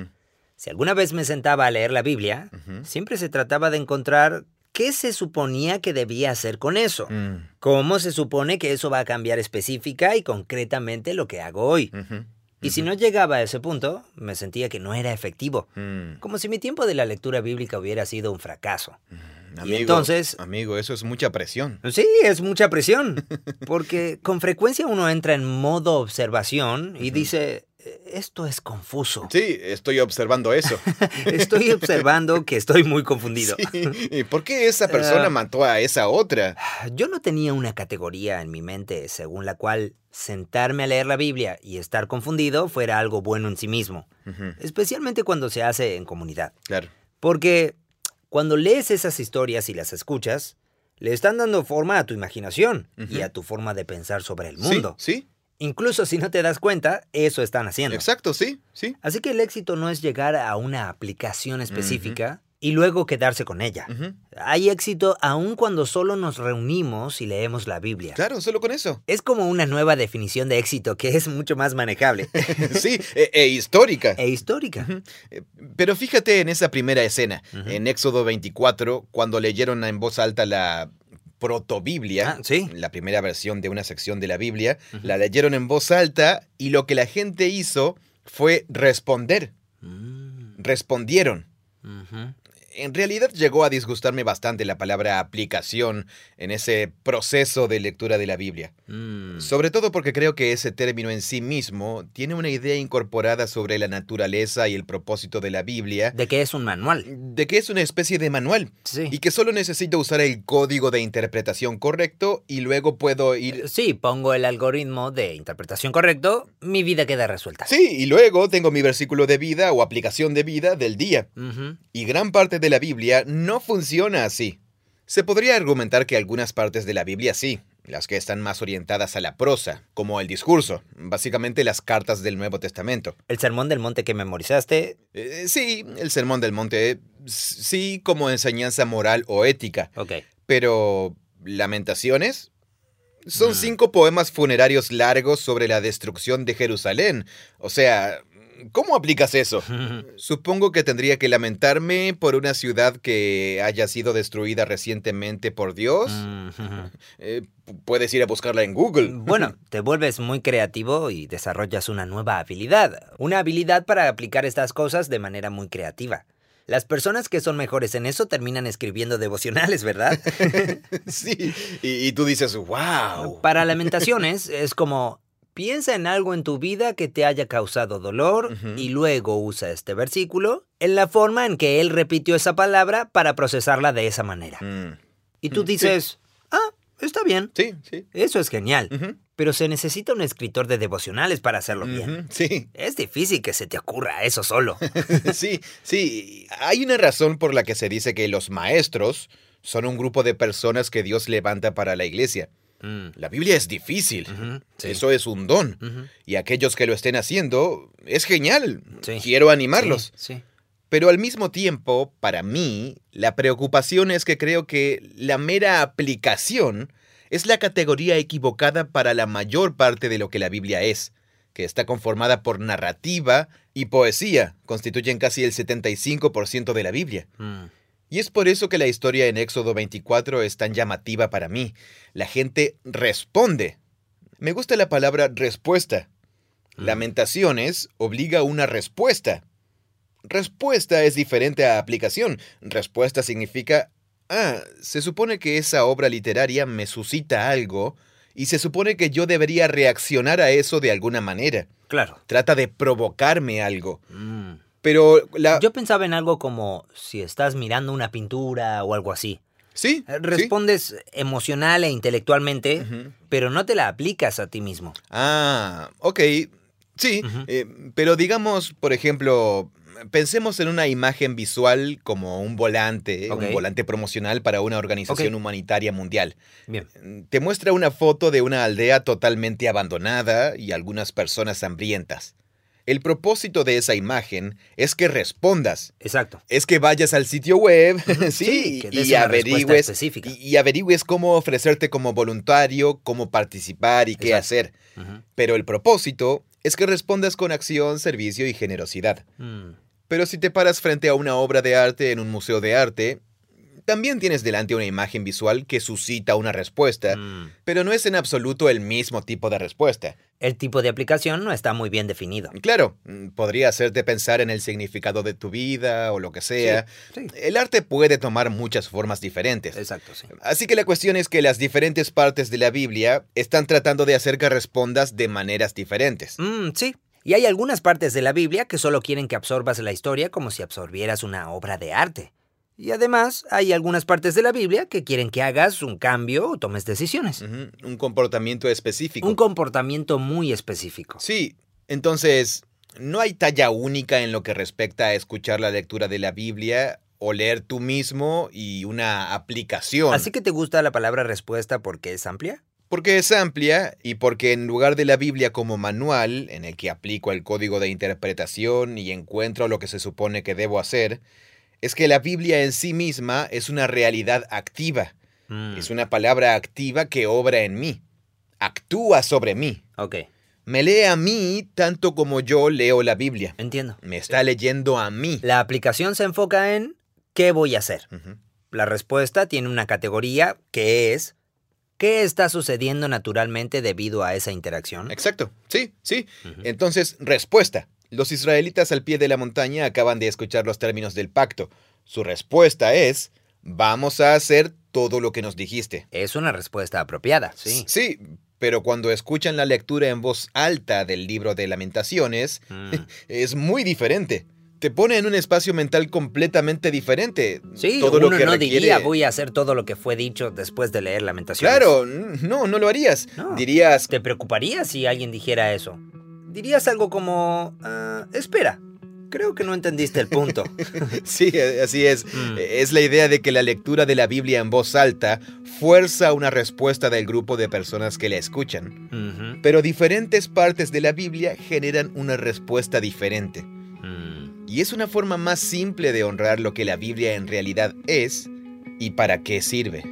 Si alguna vez me sentaba a leer la Biblia, siempre se trataba de encontrar qué se suponía que debía hacer con eso. Mm, ¿Cómo se supone que eso va a cambiar específica y concretamente lo que hago hoy? Y si no llegaba a ese punto, me sentía que no era efectivo. Mm, Como si mi tiempo de la lectura bíblica hubiera sido un fracaso. Amigo, entonces- Amigo, eso es mucha presión. Sí, es mucha presión. Porque con frecuencia uno entra en modo observación y dice, esto es confuso. Sí, estoy observando eso. Estoy observando que estoy muy confundido. Sí, ¿y ¿Por qué esa persona Ah. mató a esa otra? Yo no tenía una categoría en mi mente según la cual sentarme a leer la Biblia y estar confundido fuera algo bueno en sí mismo, especialmente cuando se hace en comunidad. Claro. Porque cuando lees esas historias y las escuchas, le están dando forma a tu imaginación y a tu forma de pensar sobre el Sí, mundo. Sí, Incluso si no te das cuenta, eso están haciendo. exacto, sí, sí. Así que el éxito no es llegar a una aplicación específica y luego quedarse con ella. Hay éxito aun cuando solo nos reunimos y leemos la Biblia. Claro, solo con eso. Es como una nueva definición de éxito que es mucho más manejable sí, e, e histórica. e histórica. Eh, Pero fíjate en esa primera escena, en Éxodo 24, cuando leyeron en voz alta la protobiblia, Ah, sí. la primera versión de una sección de la Biblia, la leyeron en voz alta y lo que la gente hizo fue responder. Mm, Respondieron. ujú. En realidad llegó a disgustarme bastante la palabra aplicación en ese proceso de lectura de la Biblia. Mm. Sobre todo porque creo que ese término en sí mismo tiene una idea incorporada sobre la naturaleza y el propósito de la Biblia, De que es un manual. de que es una especie de manual Sí. y que solo necesito usar el código de interpretación correcto y luego puedo ir... Sí, pongo el algoritmo de interpretación correcto, mi vida queda resuelta. Sí, y luego tengo mi versículo de vida o aplicación de vida del día. Y gran parte de la Biblia no funciona así. Se podría argumentar que algunas partes de la Biblia sí, las que están más orientadas a la prosa, como el discurso, básicamente las cartas del Nuevo Testamento. El sermón del monte que memorizaste. Eh, sí, el Sermón del Monte, sí como enseñanza moral o ética, Ok. pero Lamentaciones son Mm. cinco poemas funerarios largos sobre la destrucción de Jerusalén. O sea, ¿cómo aplicas eso? Supongo que tendría que lamentarme por una ciudad que haya sido destruida recientemente por Dios. Eh, pu- puedes ir a buscarla en Google. Bueno, te vuelves muy creativo y desarrollas una nueva habilidad. Una habilidad para aplicar estas cosas de manera muy creativa. Las personas que son mejores en eso terminan escribiendo devocionales, ¿verdad? sí, y, y tú dices, wow. Para lamentaciones es como piensa en algo en tu vida que te haya causado dolor y luego usa este versículo en la forma en que él repitió esa palabra para procesarla de esa manera. Mm, Y tú Mm, sí. dices, ah, está bien, Sí, sí. eso es genial. Pero se necesita un escritor de devocionales para hacerlo bien. Sí, Es difícil que se te ocurra eso solo. sí, sí. Hay una razón por la que se dice que los maestros son un grupo de personas que Dios levanta para la iglesia. Mm, La Biblia es difícil. sí. Eso es un don. Y aquellos que lo estén haciendo, es genial. Sí. Quiero animarlos. Sí, sí. Pero al mismo tiempo, para mí, la preocupación es que creo que la mera aplicación es la categoría equivocada para la mayor parte de lo que la Biblia es, que está conformada por narrativa y poesía, constituyen casi el 75% de la Biblia. Mm, Y es por eso que la historia en Éxodo 24 es tan llamativa para mí. La gente responde. Me gusta la palabra respuesta. Mm. Lamentaciones obliga a una respuesta. Respuesta es diferente a aplicación. Respuesta significa, ah, se supone que esa obra literaria me suscita algo y se supone que yo debería reaccionar a eso de alguna manera. Claro. Trata de provocarme algo. Mm. Pero la... Yo pensaba en algo como si estás mirando una pintura o algo así. Sí. Eh, sí. Respondes emocional e intelectualmente, pero no te la aplicas a ti mismo. Ah, ok. Sí, eh, pero digamos, por ejemplo, pensemos en una imagen visual como un volante, un volante promocional para una organización humanitaria mundial. Bien. Te muestra una foto de una aldea totalmente abandonada y algunas personas hambrientas. El propósito de esa imagen es que respondas, Exacto. es que vayas al sitio web, sí, sí, que des y una averigües, específica. y, y averigües cómo ofrecerte como voluntario, cómo participar y qué Exacto. hacer. Pero el propósito es que respondas con acción, servicio y generosidad. Mm. Pero si te paras frente a una obra de arte en un museo de arte, también tienes delante una imagen visual que suscita una respuesta, Mm. pero no es en absoluto el mismo tipo de respuesta. El tipo de aplicación no está muy bien definido. Claro, mm, podría hacerte pensar en el significado de tu vida o lo que sea. Sí, El arte puede tomar muchas formas diferentes. Exacto, sí. Así que la cuestión es que las diferentes partes de la Biblia están tratando de hacer que respondas de maneras diferentes. Mm, sí. Y hay algunas partes de la Biblia que solo quieren que absorbas la historia como si absorbieras una obra de arte. Y además hay algunas partes de la Biblia que quieren que hagas un cambio o tomes decisiones. Un comportamiento específico. Un comportamiento muy específico. Sí, entonces, no hay talla única en lo que respecta a escuchar la lectura de la Biblia o leer tú mismo y una aplicación. Así que te gusta la palabra respuesta porque es amplia. Porque es amplia y porque en lugar de la Biblia como manual, en el que aplico el código de interpretación y encuentro lo que se supone que debo hacer, es que la Biblia en sí misma es una realidad activa. Mm, Es una palabra activa que obra en mí. Actúa sobre mí. Ok, Me lee a mí tanto como yo leo la Biblia. entiendo. Me está leyendo a mí. La aplicación se enfoca en ¿qué voy a hacer? La respuesta tiene una categoría que es ¿qué está sucediendo naturalmente debido a esa interacción? Exacto. Sí, sí. Entonces, respuesta. Los israelitas al pie de la montaña acaban de escuchar los términos del pacto. Su respuesta es, vamos a hacer todo lo que nos dijiste. Es una respuesta apropiada, sí. Sí, pero cuando escuchan la lectura en voz alta del libro de lamentaciones, Mm. es muy diferente. Te pone en un espacio mental completamente diferente. Sí, todo uno lo que no requiere... diría voy a hacer todo lo que fue dicho después de leer Lamentaciones. Claro, no, no lo harías. No. Dirías, ¿Te preocuparía si alguien dijera eso? Dirías algo como, "Ah, espera, creo que no entendiste el punto. Sí, así es. Mm. Es la idea de que la lectura de la Biblia en voz alta fuerza una respuesta del grupo de personas que la escuchan. Pero diferentes partes de la Biblia generan una respuesta diferente. Mm. Y es una forma más simple de honrar lo que la Biblia en realidad es y para qué sirve.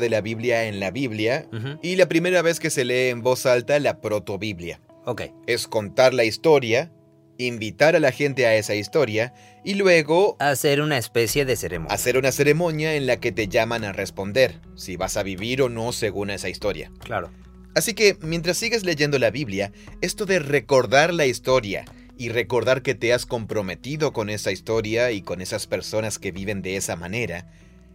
De la Biblia en la Biblia y la primera vez que se lee en voz alta la protobiblia. Ok, Es contar la historia invitar a la gente a esa historia y luego Hacer una especie de ceremonia. hacer una ceremonia en la que te llaman a responder si vas a vivir o no según esa historia. Claro. Así que mientras sigues leyendo la Biblia, esto de recordar la historia y recordar que te has comprometido con esa historia y con esas personas que viven de esa manera,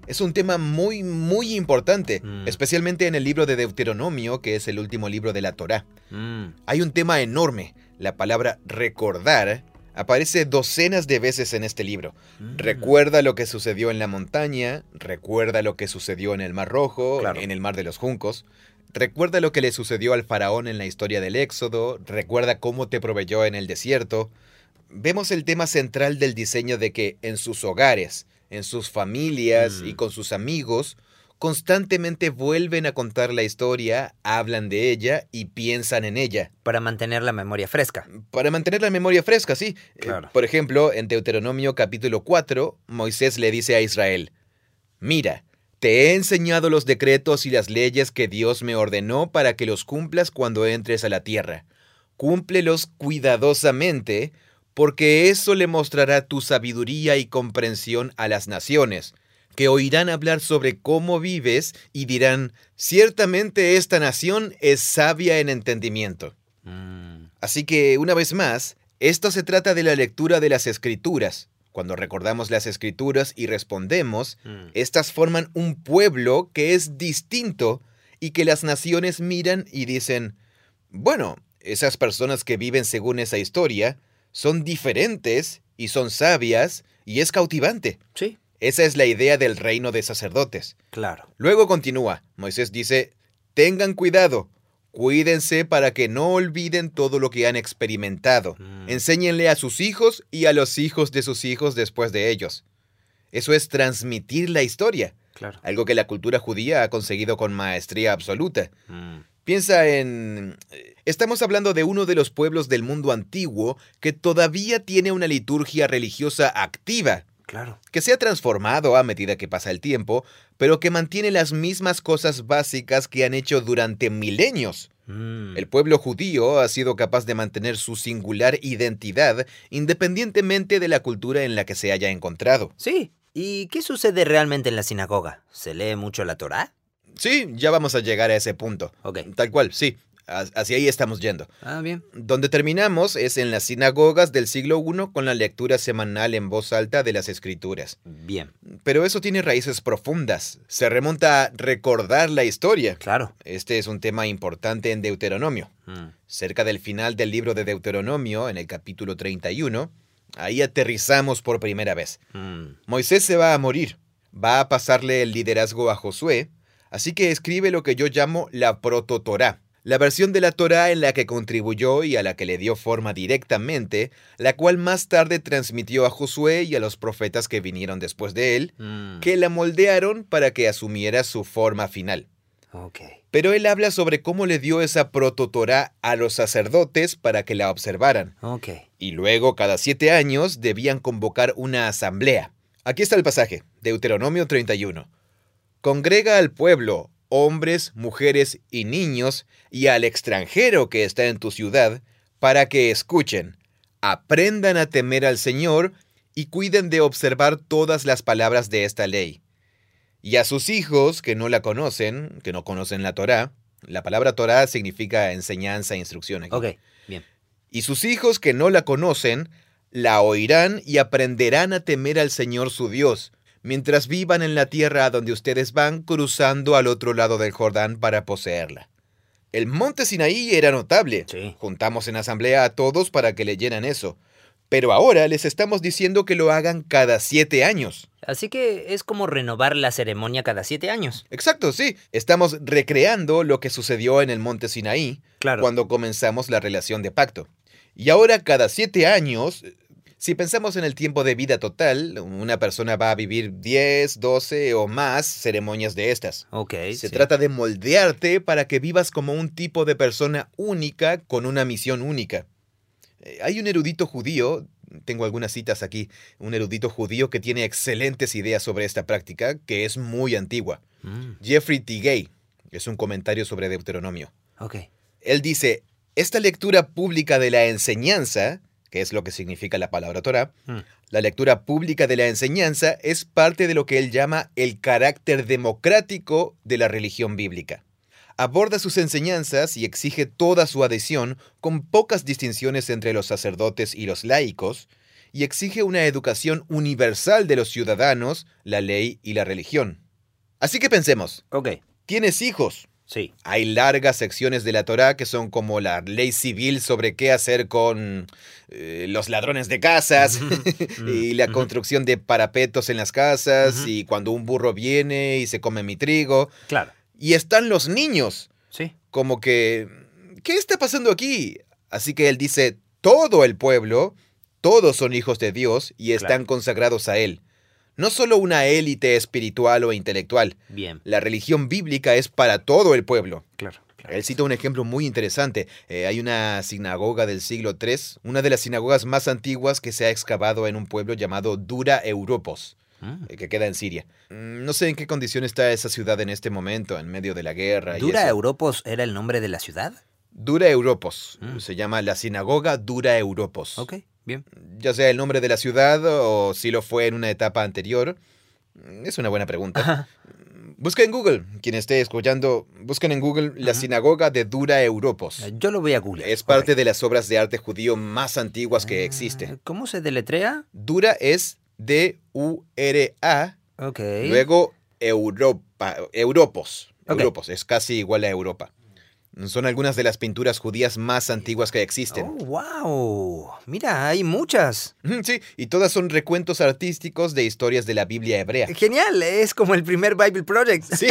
es un tema muy, muy importante, Mm. especialmente en el libro de Deuteronomio, que es el último libro de la Torá. Mm, Hay un tema enorme. La palabra recordar aparece docenas de veces en este libro. mm. Recuerda lo que sucedió en la montaña, recuerda lo que sucedió en el Mar Rojo, Claro. en el Mar de los Juncos, recuerda lo que le sucedió al faraón en la historia del Éxodo, recuerda cómo te proveyó en el desierto. Vemos el tema central del diseño de que en sus hogares, en sus familias Mm. y con sus amigos, constantemente vuelven a contar la historia, hablan de ella y piensan en ella. Para mantener la memoria fresca. Para mantener la memoria fresca, sí. Eh, Claro. por ejemplo, en Deuteronomio capítulo 4, Moisés le dice a Israel, Mira, te he enseñado los decretos y las leyes que Dios me ordenó para que los cumplas cuando entres a la tierra. Cúmplelos cuidadosamente, porque eso le mostrará tu sabiduría y comprensión a las naciones, que oirán hablar sobre cómo vives y dirán, ciertamente esta nación es sabia en entendimiento. Mm, Así que, una vez más, esto se trata de la lectura de las escrituras. Cuando recordamos las escrituras y respondemos, mm. estas forman un pueblo que es distinto y que las naciones miran y dicen, bueno, esas personas que viven según esa historia son diferentes y son sabias y es cautivante. Sí, Esa es la idea del reino de sacerdotes. claro. Luego continúa. Moisés dice, tengan cuidado, cuídense para que no olviden todo lo que han experimentado. Mm. Enséñenle a sus hijos y a los hijos de sus hijos después de ellos. Eso es transmitir la historia, Claro. algo que la cultura judía ha conseguido con maestría absoluta. Mm, Piensa en... Estamos hablando de uno de los pueblos del mundo antiguo que todavía tiene una liturgia religiosa activa claro. que se ha transformado a medida que pasa el tiempo, pero que mantiene las mismas cosas básicas que han hecho durante milenios. Mm, El pueblo judío ha sido capaz de mantener su singular identidad independientemente de la cultura en la que se haya encontrado. Sí. ¿Y qué sucede realmente en la sinagoga? ¿Se lee mucho la Torá? Sí, ya vamos a llegar a ese punto. Ok. Tal cual, sí. Ha- Hacia ahí estamos yendo. Ah, bien. Donde terminamos es en las sinagogas del siglo I con la lectura semanal en voz alta de las escrituras. Bien. Pero eso tiene raíces profundas. Se remonta a recordar la historia. Claro. Este es un tema importante en Deuteronomio. Mm, Cerca del final del libro de Deuteronomio, en el capítulo 31, ahí aterrizamos por primera vez. mm, Moisés se va a morir. Va a pasarle el liderazgo a Josué, así que escribe lo que yo llamo la prototorá. La versión de la Torá en la que contribuyó y a la que le dio forma directamente, la cual más tarde transmitió a Josué y a los profetas que vinieron después de él, mm. que la moldearon para que asumiera su forma final. Pero él habla sobre cómo le dio esa prototorá a los sacerdotes para que la observaran. Y luego, cada siete años, debían convocar una asamblea. Aquí está el pasaje, Deuteronomio 31. Congrega al pueblo, hombres, mujeres y niños, y al extranjero que está en tu ciudad, para que escuchen, aprendan a temer al Señor y cuiden de observar todas las palabras de esta ley. Y a sus hijos que no la conocen, que no conocen la Torá, la palabra Torá significa enseñanza, instrucción. Aquí. Ok. Bien. Y sus hijos que no la conocen, la oirán y aprenderán a temer al Señor su Dios, mientras vivan en la tierra a donde ustedes van cruzando al otro lado del Jordán para poseerla. El monte Sinaí era notable. Sí. Juntamos en asamblea a todos para que leyeran eso. Pero ahora les estamos diciendo que lo hagan cada siete años. Así que es como renovar la ceremonia cada siete años. Exacto, sí. Estamos recreando lo que sucedió en el monte Sinaí Claro. cuando comenzamos la relación de pacto. Y ahora cada siete años, si pensamos en el tiempo de vida total, una persona va a vivir 10, 12 o más ceremonias de estas. Ok. Se sí. trata de moldearte para que vivas como un tipo de persona única con una misión única. Eh, Hay un erudito judío, tengo algunas citas aquí, un erudito judío que tiene excelentes ideas sobre esta práctica, que es muy antigua. Mm, Jeffrey T. Gay es un comentario sobre Deuteronomio. ok. Él dice, esta lectura pública de la enseñanza que es lo que significa la palabra Torah, Mm. la lectura pública de la enseñanza es parte de lo que él llama el carácter democrático de la religión bíblica. Aborda sus enseñanzas y exige toda su adhesión con pocas distinciones entre los sacerdotes y los laicos, y exige una educación universal de los ciudadanos, la ley y la religión. Así que pensemos, Ok, tienes hijos, sí. hay largas secciones de la Torá que son como la ley civil sobre qué hacer con eh, los ladrones de casas y la Ujú. construcción de parapetos en las casas y cuando un burro viene y se come mi trigo. Claro, Y están los niños, sí. como que, ¿qué está pasando aquí? Así que él dice, todo el pueblo, todos son hijos de Dios y están Claro. consagrados a él. No solo una élite espiritual o intelectual, Bien, la religión bíblica es para todo el pueblo. claro. claro. Él cita un ejemplo muy interesante. Eh, hay una sinagoga del siglo III, una de las sinagogas más antiguas que se ha excavado en un pueblo llamado Dura Europos, Mm. eh, que queda en Siria. Mm, No sé en qué condición está esa ciudad en este momento, en medio de la guerra. y ¿Dura eso. Europos era el nombre de la ciudad? Dura Europos. Mm. Se llama la sinagoga Dura Europos. Ok, bien. Ya sea el nombre de la ciudad o si lo fue en una etapa anterior. Es una buena pregunta. Ajá. Busca en Google, quien esté escuchando, busquen en Google la sinagoga de Dura Europos. Yo lo voy a Google. Es parte de las obras de arte judío más antiguas que. Ah, ¿Cómo se deletrea? Dura es D-U-R-A, Ok. luego Europa, Europos. Europos, es casi igual a Europa. Son algunas de las pinturas judías más antiguas que existen. Oh, wow. Mira, hay muchas. Sí, y todas son recuentos artísticos de historias de la Biblia hebrea. Genial, es como el primer Bible Project. Sí,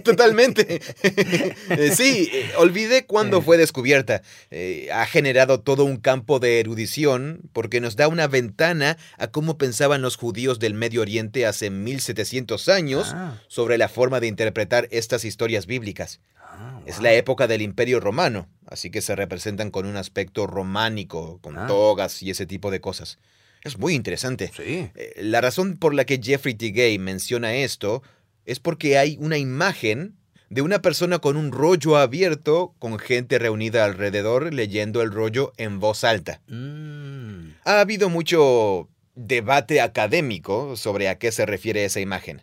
totalmente. Eh, sí, eh, olvidé cuándo fue descubierta. Eh, ha generado todo un campo de erudición porque nos da una ventana a cómo pensaban los judíos del Medio Oriente hace 1700 años Ah, sobre la forma de interpretar estas historias bíblicas. ah, Es la época del Imperio Romano, así que se representan con un aspecto románico, con Ah. togas y ese tipo de cosas. Es muy interesante. Sí. Eh, La razón por la que Jeffrey T. Gay menciona esto es porque hay una imagen de una persona con un rollo abierto con gente reunida alrededor leyendo el rollo en voz alta. Mm, Ha habido mucho debate académico sobre a qué se refiere esa imagen.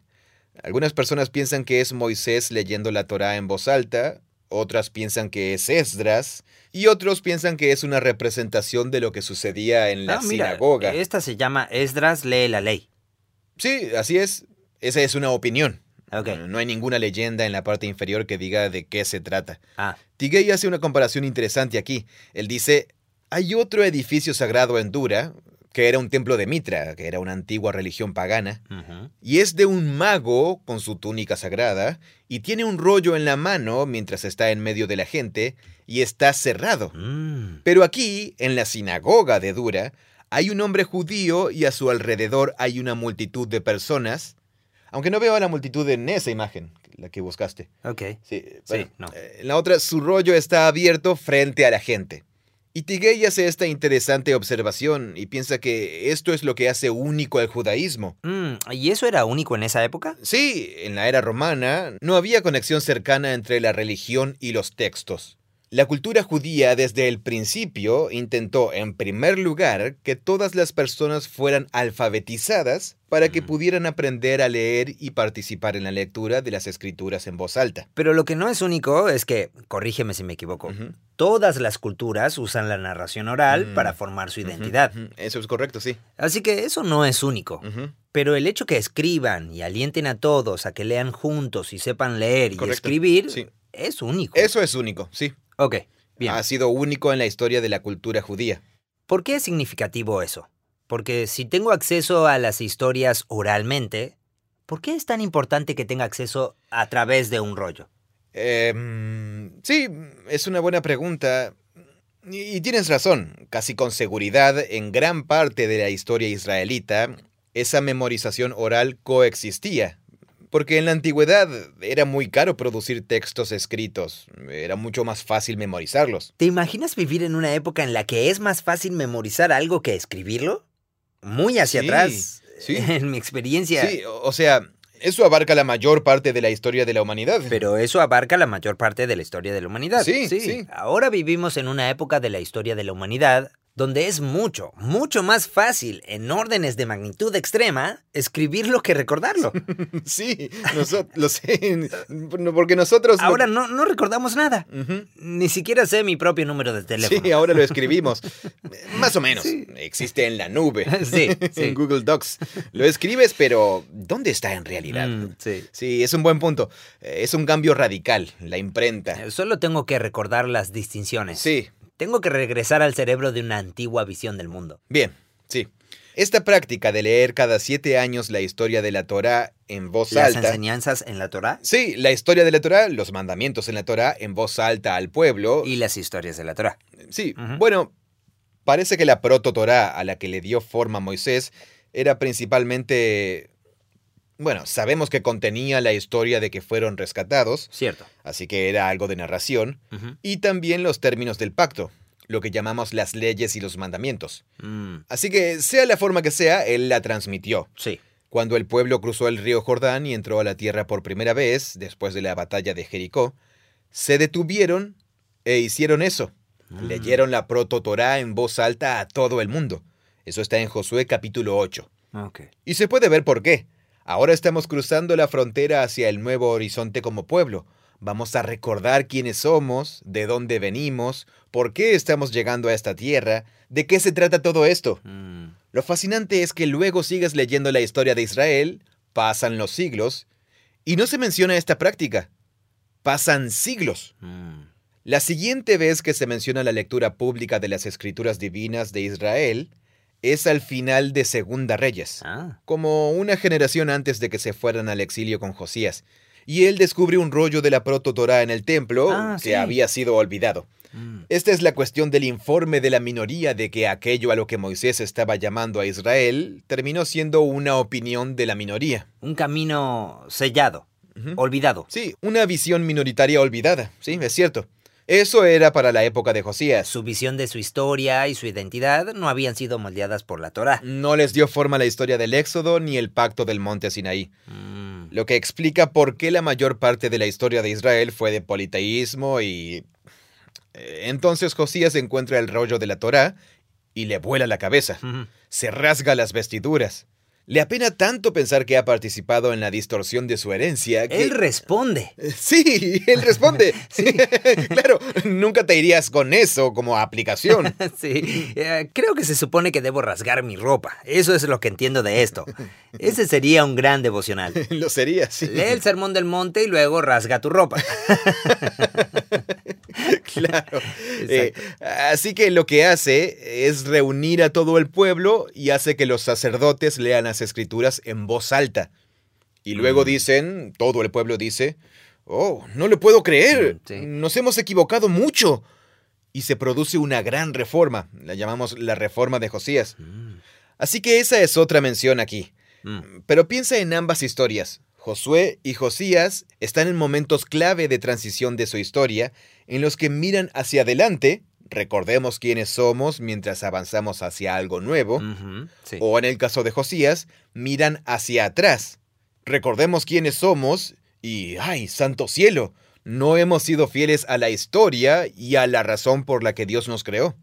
Algunas personas piensan que es Moisés leyendo la Torá en voz alta, otras piensan que es Esdras, y otros piensan que es una representación de lo que sucedía en la Ah, mira, sinagoga. esta se llama Esdras lee la ley. Sí, así es. Esa es una opinión. No hay ninguna leyenda en la parte inferior que diga de qué se trata. Ah, Tigay hace una comparación interesante aquí. Él dice, hay otro edificio sagrado en Dura, que era un templo de Mitra, que era una antigua religión pagana, y es de un mago con su túnica sagrada, y tiene un rollo en la mano mientras está en medio de la gente, y está cerrado. Mm, Pero aquí, en la sinagoga de Dura, hay un hombre judío y a su alrededor hay una multitud de personas, aunque no veo a la multitud en esa imagen, la que buscaste. ok. Sí, bueno, no. eh, En la otra, su rollo está abierto frente a la gente. Y Tigay hace esta interesante observación y piensa que esto es lo que hace único al judaísmo. Mm, ¿Y eso era único en esa época? Sí, en la era romana no había conexión cercana entre la religión y los textos. La cultura judía desde el principio intentó, en primer lugar, que todas las personas fueran alfabetizadas para que pudieran aprender a leer y participar en la lectura de las escrituras en voz alta. Pero lo que no es único es que, corrígeme si me equivoco, todas las culturas usan la narración oral Mm. para formar su identidad. Eso es correcto, sí. Así que eso no es único. Pero el hecho que escriban y alienten a todos a que lean juntos y sepan leer y escribir Sí. es único. Eso es único, sí. Ok, bien. Ha sido único en la historia de la cultura judía. ¿Por qué es significativo eso? Porque si tengo acceso a las historias oralmente, ¿por qué es tan importante que tenga acceso a través de un rollo? Em, sí, es una buena pregunta. Y, y tienes razón, casi con seguridad, en gran parte de la historia israelita, esa memorización oral coexistía. Porque en la antigüedad era muy caro producir textos escritos, era mucho más fácil memorizarlos. ¿Te imaginas vivir en una época en la que es más fácil memorizar algo que escribirlo? Muy hacia Sí, atrás, sí. en mi experiencia. Sí, o o sea, eso abarca la mayor parte de la historia de la humanidad. Pero eso abarca la mayor parte de la historia de la humanidad. Sí, sí. Ahora vivimos en una época de la historia de la humanidad donde es mucho, mucho más fácil, en órdenes de magnitud extrema, escribirlo que recordarlo. sí, lo sé, porque nosotros... Ahora no, no recordamos nada. Ni siquiera sé mi propio número de teléfono. Sí, ahora lo escribimos. más o menos. Existe en la nube. sí, En Google Docs. Lo escribes, pero ¿dónde está en realidad? Mm, sí. Sí, es un buen punto. Es un cambio radical, la imprenta. Eh, solo tengo que recordar las distinciones. Sí, tengo que regresar al cerebro de una antigua visión del mundo. Bien, sí. Esta práctica de leer cada siete años la historia de la Torah en voz alta. ¿Las enseñanzas en la Torah? Sí, la historia de la Torah, los mandamientos en la Torah en voz alta al pueblo. Y las historias de la Torah. Sí, bueno, parece que la proto-Torah a la que le dio forma Moisés era principalmente bueno, sabemos que contenía la historia de que fueron rescatados. Cierto. Así que era algo de narración. Y también los términos del pacto, lo que llamamos las leyes y los mandamientos. Mm. Así que, sea la forma que sea, él la transmitió. Sí. Cuando el pueblo cruzó el río Jordán y entró a la tierra por primera vez, después de la batalla de Jericó, se detuvieron e hicieron eso. Mm. Leyeron la proto-Torá en voz alta a todo el mundo. Eso está en Josué capítulo 8. Okay. Y se puede ver por qué. Ahora estamos cruzando la frontera hacia el nuevo horizonte como pueblo. Vamos a recordar quiénes somos, de dónde venimos, por qué estamos llegando a esta tierra, de qué se trata todo esto. Mm. Lo fascinante es que luego sigues leyendo la historia de Israel, pasan los siglos, y no se menciona esta práctica. Pasan siglos. Mm. La siguiente vez que se menciona la lectura pública de las escrituras divinas de Israel es al final de Segunda Reyes, ah. como una generación antes de que se fueran al exilio con Josías. Y él descubre un rollo de la proto-Torah en el templo ah, que había sido olvidado. Mm. Esta es la cuestión del informe de la minoría de que aquello a lo que Moisés estaba llamando a Israel terminó siendo una opinión de la minoría. Un camino sellado, olvidado. Sí, una visión minoritaria olvidada, sí, es cierto. Eso era para la época de Josías. Su visión de su historia y su identidad no habían sido moldeadas por la Torá. No les dio forma la historia del Éxodo ni el pacto del monte Sinaí. Mm. Lo que explica por qué la mayor parte de la historia de Israel fue de politeísmo y... Eh, entonces Josías encuentra el rollo de la Torá y le vuela la cabeza. Se rasga las vestiduras. Le apena tanto pensar que ha participado en la distorsión de su herencia que... Él responde. Sí, él responde. claro, nunca te irías con eso como aplicación. sí, eh, creo que se supone que debo rasgar mi ropa. Eso es lo que entiendo de esto. Ese sería un gran devocional. lo sería, sí. Lee el Sermón del Monte y luego rasga tu ropa. claro. Eh, así que lo que hace es reunir a todo el pueblo y hace que los sacerdotes lean las escrituras en voz alta. Y luego Mm. dicen, todo el pueblo dice, oh, no lo puedo creer, Mm, sí. nos hemos equivocado mucho. Y se produce una gran reforma, la llamamos la reforma de Josías. Así que esa es otra mención aquí. Mm. Pero piensa en ambas historias. Josué y Josías están en momentos clave de transición de su historia, en los que miran hacia adelante, recordemos quiénes somos mientras avanzamos hacia algo nuevo, sí. o en el caso de Josías, miran hacia atrás, recordemos quiénes somos y, ay, santo cielo, no hemos sido fieles a la historia y a la razón por la que Dios nos creó.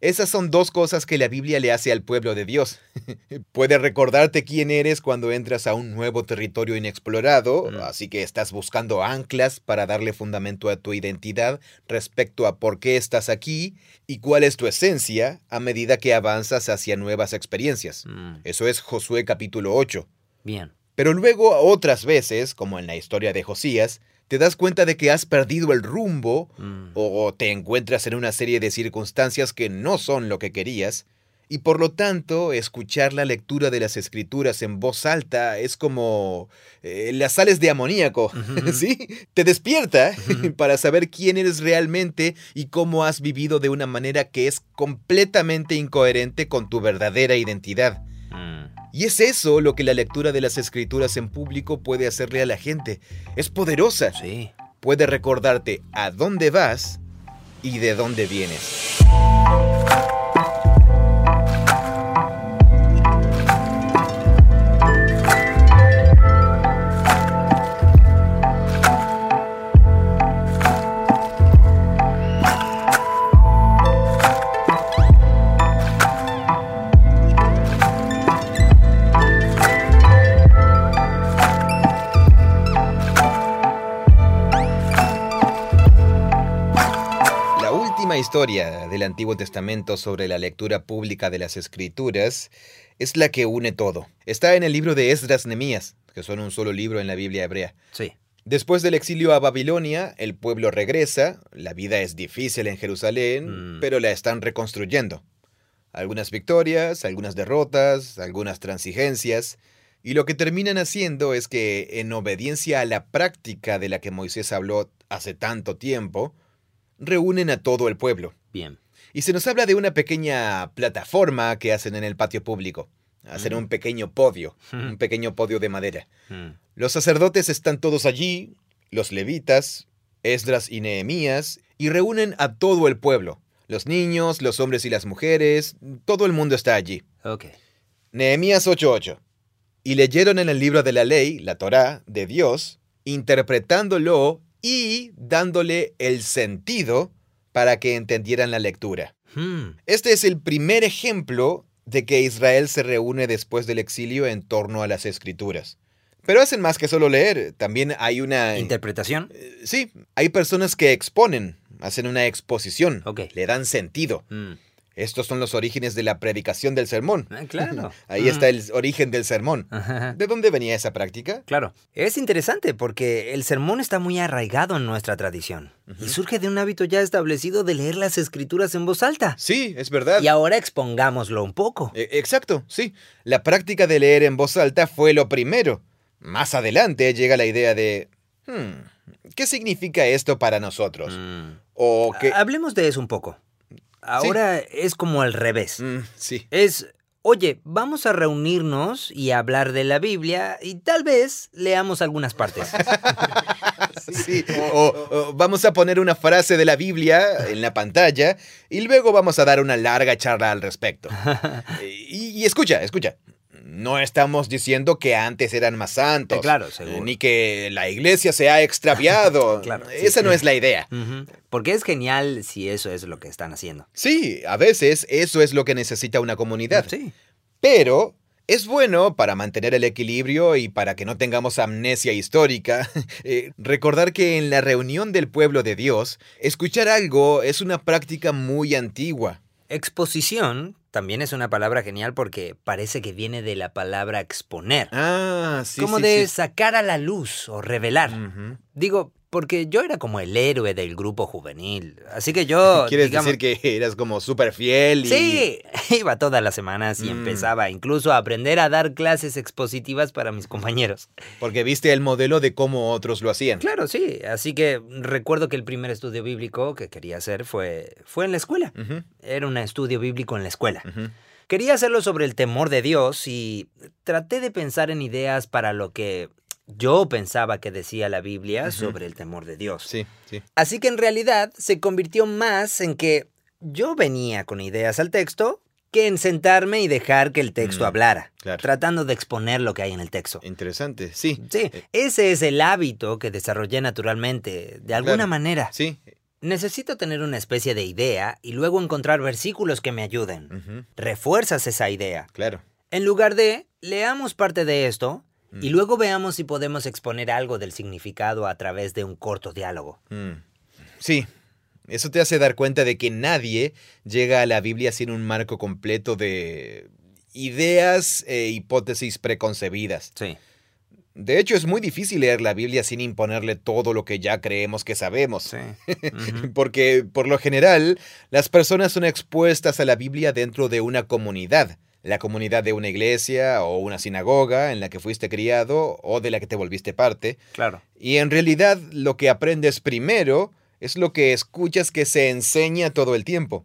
Esas son dos cosas que la Biblia le hace al pueblo de Dios. Puede recordarte quién eres cuando entras a un nuevo territorio inexplorado, Mm. así que estás buscando anclas para darle fundamento a tu identidad respecto a por qué estás aquí y cuál es tu esencia a medida que avanzas hacia nuevas experiencias. Mm, Eso es Josué capítulo 8. Bien. Pero luego otras veces, como en la historia de Josías, te das cuenta de que has perdido el rumbo Mm. o te encuentras en una serie de circunstancias que no son lo que querías, y por lo tanto escuchar la lectura de las escrituras en voz alta es como eh, las sales de amoníaco. ¿sí? Te despierta para saber quién eres realmente y cómo has vivido de una manera que es completamente incoherente con tu verdadera identidad. Mm. Y es eso lo que la lectura de las escrituras en público puede hacerle a la gente. Es poderosa. Sí. Puede recordarte a dónde vas y de dónde vienes. Historia del Antiguo Testamento sobre la lectura pública de las Escrituras es la que une todo. Está en el libro de Esdras Nemías, que son un solo libro en la Biblia hebrea. Sí. Después del exilio a Babilonia, el pueblo regresa, la vida es difícil en Jerusalén, Mm. pero la están reconstruyendo. Algunas victorias, algunas derrotas, algunas transigencias, y lo que terminan haciendo es que, en obediencia a la práctica de la que Moisés habló hace tanto tiempo, reúnen a todo el pueblo. Bien. Y se nos habla de una pequeña plataforma que hacen en el patio público. Hacen Mm. un pequeño podio, un pequeño podio de madera. Mm. Los sacerdotes están todos allí, los levitas, Esdras y Nehemías, y reúnen a todo el pueblo. Los niños, los hombres y las mujeres, todo el mundo está allí. Ok. Nehemías 8:8. Y leyeron en el libro de la ley, la Torá, de Dios, interpretándolo y dándole el sentido para que entendieran la lectura. Hmm. Este es el primer ejemplo de que Israel se reúne después del exilio en torno a las escrituras. Pero hacen más que solo leer, también hay una... ¿Interpretación? Eh, Sí, hay personas que exponen, hacen una exposición, le dan sentido. Mm. Estos son los orígenes de la predicación del sermón. Ah, claro. Ahí está el origen del sermón. Ajá. ¿De dónde venía esa práctica? Claro. Es interesante porque el sermón está muy arraigado en nuestra tradición y surge de un hábito ya establecido de leer las escrituras en voz alta. Sí, es verdad. Y ahora expongámoslo un poco. E- Exacto, sí. La práctica de leer en voz alta fue lo primero. Más adelante llega la idea de... "Hmm, ¿Qué significa esto para nosotros? Mm. O que... Hablemos de eso un poco. Ahora es como al revés. Mm, sí. Es, oye, vamos a reunirnos y hablar de la Biblia y tal vez leamos algunas partes. Sí. O, o vamos a poner una frase de la Biblia en la pantalla y luego vamos a dar una larga charla al respecto. Y, y escucha, escucha. No estamos diciendo que antes eran más santos. Eh, claro, seguro. Ni que la iglesia se ha extraviado. Claro, sí. Esa no es la idea. Porque es genial si eso es lo que están haciendo. Sí, a veces eso es lo que necesita una comunidad. Sí. Pero es bueno para mantener el equilibrio y para que no tengamos amnesia histórica, eh, recordar que en la reunión del pueblo de Dios, escuchar algo es una práctica muy antigua. Exposición también es una palabra genial porque parece que viene de la palabra exponer. Ah, sí. como sí, de sí. sacar a la luz o revelar. Digo, porque yo era como el héroe del grupo juvenil. Así que yo. ¿Quieres digamos- decir que eras como súper fiel y... Sí, iba todas las semanas y Mm. empezaba incluso a aprender a dar clases expositivas para mis compañeros. Porque viste el modelo de cómo otros lo hacían. Claro, sí. Así que recuerdo que el primer estudio bíblico que quería hacer fue, fue en la escuela. Era un estudio bíblico en la escuela. Quería hacerlo sobre el temor de Dios y traté de pensar en ideas para lo que yo pensaba que decía la Biblia sobre el temor de Dios. Sí, sí. Así que en realidad se convirtió más en que yo venía con ideas al texto que en sentarme y dejar que el texto Mm, hablara, claro. tratando de exponer lo que hay en el texto. Interesante, sí. Sí, Eh, ese es el hábito que desarrollé naturalmente, de alguna Claro. manera. Sí. Necesito tener una especie de idea y luego encontrar versículos que me ayuden. Refuerzas esa idea. Claro. En lugar de, leamos parte de esto y Mm. luego veamos si podemos exponer algo del significado a través de un corto diálogo. Mm. Sí, eso te hace dar cuenta de que nadie llega a la Biblia sin un marco completo de ideas e hipótesis preconcebidas. Sí. De hecho, es muy difícil leer la Biblia sin imponerle todo lo que ya creemos que sabemos. Sí. Porque, por lo general, las personas son expuestas a la Biblia dentro de una comunidad. La comunidad de una iglesia o una sinagoga en la que fuiste criado o de la que te volviste parte. Claro. Y en realidad lo que aprendes primero es lo que escuchas que se enseña todo el tiempo.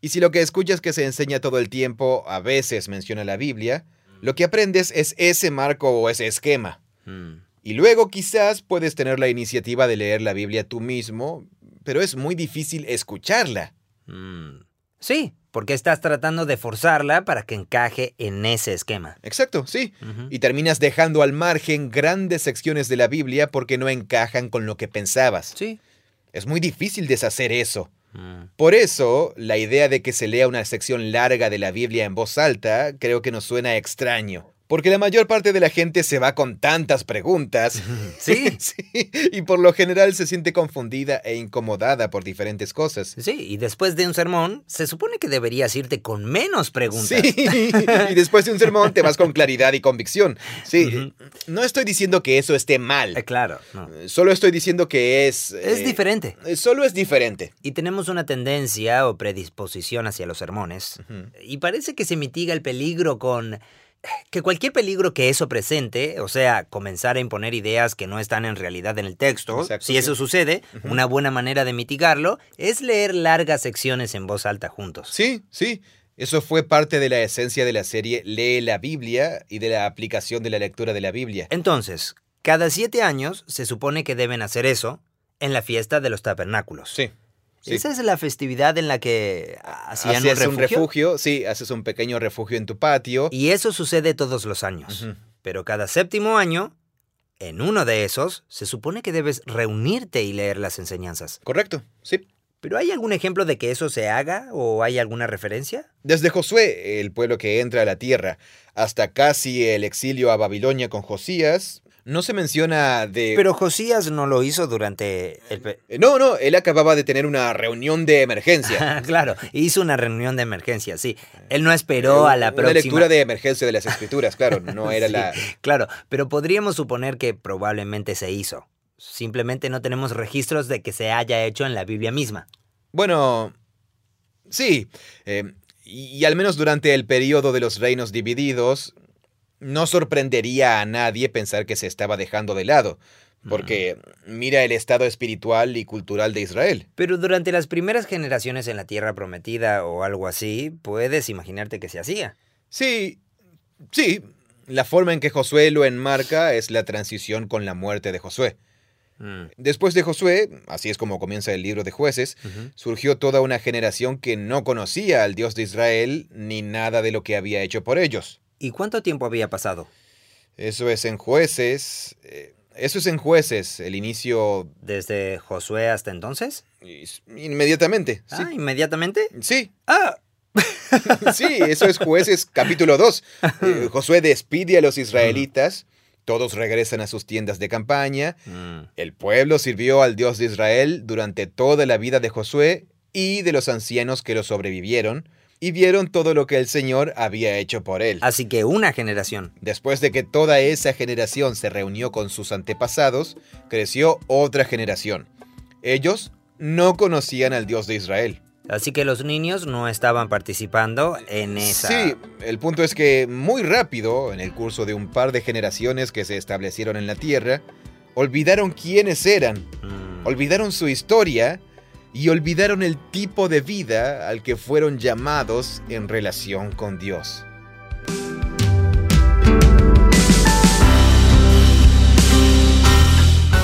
Y si lo que escuchas que se enseña todo el tiempo a veces menciona la Biblia, lo que aprendes es ese marco o ese esquema. Mm. Y luego quizás puedes tener la iniciativa de leer la Biblia tú mismo, pero es muy difícil escucharla. Mm. Sí, porque estás tratando de forzarla para que encaje en ese esquema. Exacto, sí. Y terminas dejando al margen grandes secciones de la Biblia porque no encajan con lo que pensabas. Sí. Es muy difícil deshacer eso. Mm. Por eso, la idea de que se lea una sección larga de la Biblia en voz alta creo que nos suena extraño. Porque la mayor parte de la gente se va con tantas preguntas. Sí. Sí, Y por lo general se siente confundida e incomodada por diferentes cosas. Sí, y después de un sermón, se supone que deberías irte con menos preguntas. Sí, y después de un sermón te vas con claridad y convicción. Sí, no estoy diciendo que eso esté mal. Eh, claro, no. Solo estoy diciendo que es... Es eh, diferente. eh, Solo es diferente. Y tenemos una tendencia o predisposición hacia los sermones. Y parece que se mitiga el peligro con que cualquier peligro que eso presente, o sea, comenzar a imponer ideas que no están en realidad en el texto, Exacto, si sí. eso sucede, una buena manera de mitigarlo es leer largas secciones en voz alta juntos. Sí, sí. Eso fue parte de la esencia de la serie Lee la Biblia y de la aplicación de la lectura de la Biblia. Entonces, cada siete años se supone que deben hacer eso en la fiesta de los tabernáculos. Sí. Sí. Esa es la festividad en la que hacían Haces un refugio. sí, haces un pequeño refugio en tu patio. Y eso sucede todos los años. Pero cada séptimo año, en uno de esos, se supone que debes reunirte y leer las enseñanzas. Correcto, sí. ¿Pero hay algún ejemplo de que eso se haga o hay alguna referencia? Desde Josué, el pueblo que entra a la tierra, hasta casi el exilio a Babilonia con Josías, no se menciona de... Pero Josías no lo hizo durante el... Eh, No, no, él acababa de tener una reunión de emergencia. claro, hizo una reunión de emergencia, sí. Él no esperó a la Una próxima... lectura de emergencia de las escrituras, claro, no era Sí, la... Claro, pero podríamos suponer que probablemente se hizo. Simplemente no tenemos registros de que se haya hecho en la Biblia misma. Bueno, sí, eh, y, y al menos durante el periodo de los reinos divididos, no sorprendería a nadie pensar que se estaba dejando de lado, porque mira el estado espiritual y cultural de Israel. Pero durante las primeras generaciones en la Tierra Prometida o algo así, puedes imaginarte que se hacía. Sí, sí, la forma en que Josué lo enmarca es la transición con la muerte de Josué. Mm, Después de Josué, así es como comienza el libro de jueces, surgió toda una generación que no conocía al Dios de Israel ni nada de lo que había hecho por ellos. ¿Y cuánto tiempo había pasado? Eso es en jueces. eh, eso es en jueces, el inicio ¿Desde Josué hasta entonces? inmediatamente. Sí. Ah, inmediatamente. Sí, Ah, sí, eso es jueces capítulo 2. Eh, Josué despide a los israelitas, todos regresan a sus tiendas de campaña, mm, el pueblo sirvió al Dios de Israel durante toda la vida de Josué y de los ancianos que lo sobrevivieron, y vieron todo lo que el Señor había hecho por él. así que una generación. Después de que toda esa generación se reunió con sus antepasados, creció otra generación. Ellos no conocían al Dios de Israel. Así que los niños no estaban participando en esa... Sí, el punto es que muy rápido, en el curso de un par de generaciones que se establecieron en la Tierra, olvidaron quiénes eran, Mm, olvidaron su historia y olvidaron el tipo de vida al que fueron llamados en relación con Dios.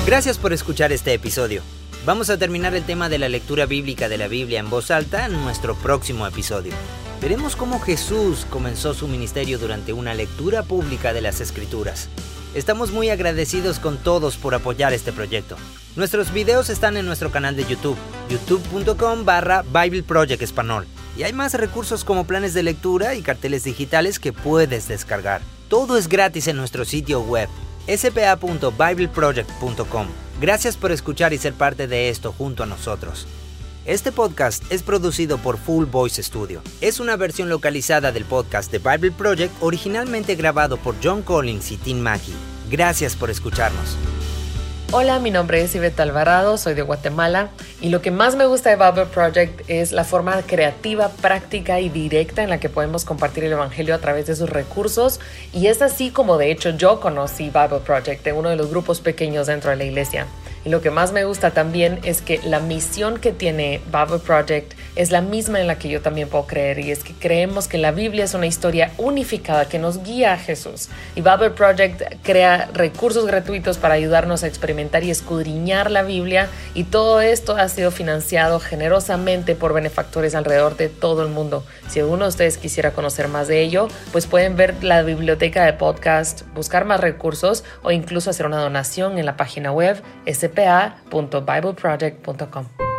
Gracias por escuchar este episodio. Vamos a terminar el tema de la lectura bíblica de la Biblia en voz alta en nuestro próximo episodio. Veremos cómo Jesús comenzó su ministerio durante una lectura pública de las Escrituras. Estamos muy agradecidos con todos por apoyar este proyecto. Nuestros videos están en nuestro canal de YouTube, youtube.com barra Bible Project Español. Y hay más recursos como planes de lectura y carteles digitales que puedes descargar. Todo es gratis en nuestro sitio web spa.bibleproject.com. Gracias por escuchar y ser parte de esto junto a nosotros. Este podcast es producido por Full Voice Studio. Es una versión localizada del podcast de Bible Project originalmente grabado por John Collins y Tim Mackey. Gracias por escucharnos. Hola, mi nombre es Ivette Alvarado, soy de Guatemala y lo que más me gusta de Bible Project es la forma creativa, práctica y directa en la que podemos compartir el Evangelio a través de sus recursos y es así como de hecho yo conocí Bible Project en uno de los grupos pequeños dentro de la iglesia. Y lo que más me gusta también es que la misión que tiene Bible Project es la misma en la que yo también puedo creer y es que creemos que la Biblia es una historia unificada que nos guía a Jesús. Y Bible Project crea recursos gratuitos para ayudarnos a experimentar y escudriñar la Biblia y todo esto ha sido financiado generosamente por benefactores alrededor de todo el mundo. Si alguno de ustedes quisiera conocer más de ello, pues pueden ver la biblioteca de podcast, buscar más recursos o incluso hacer una donación en la página web spa.bibleproject.com.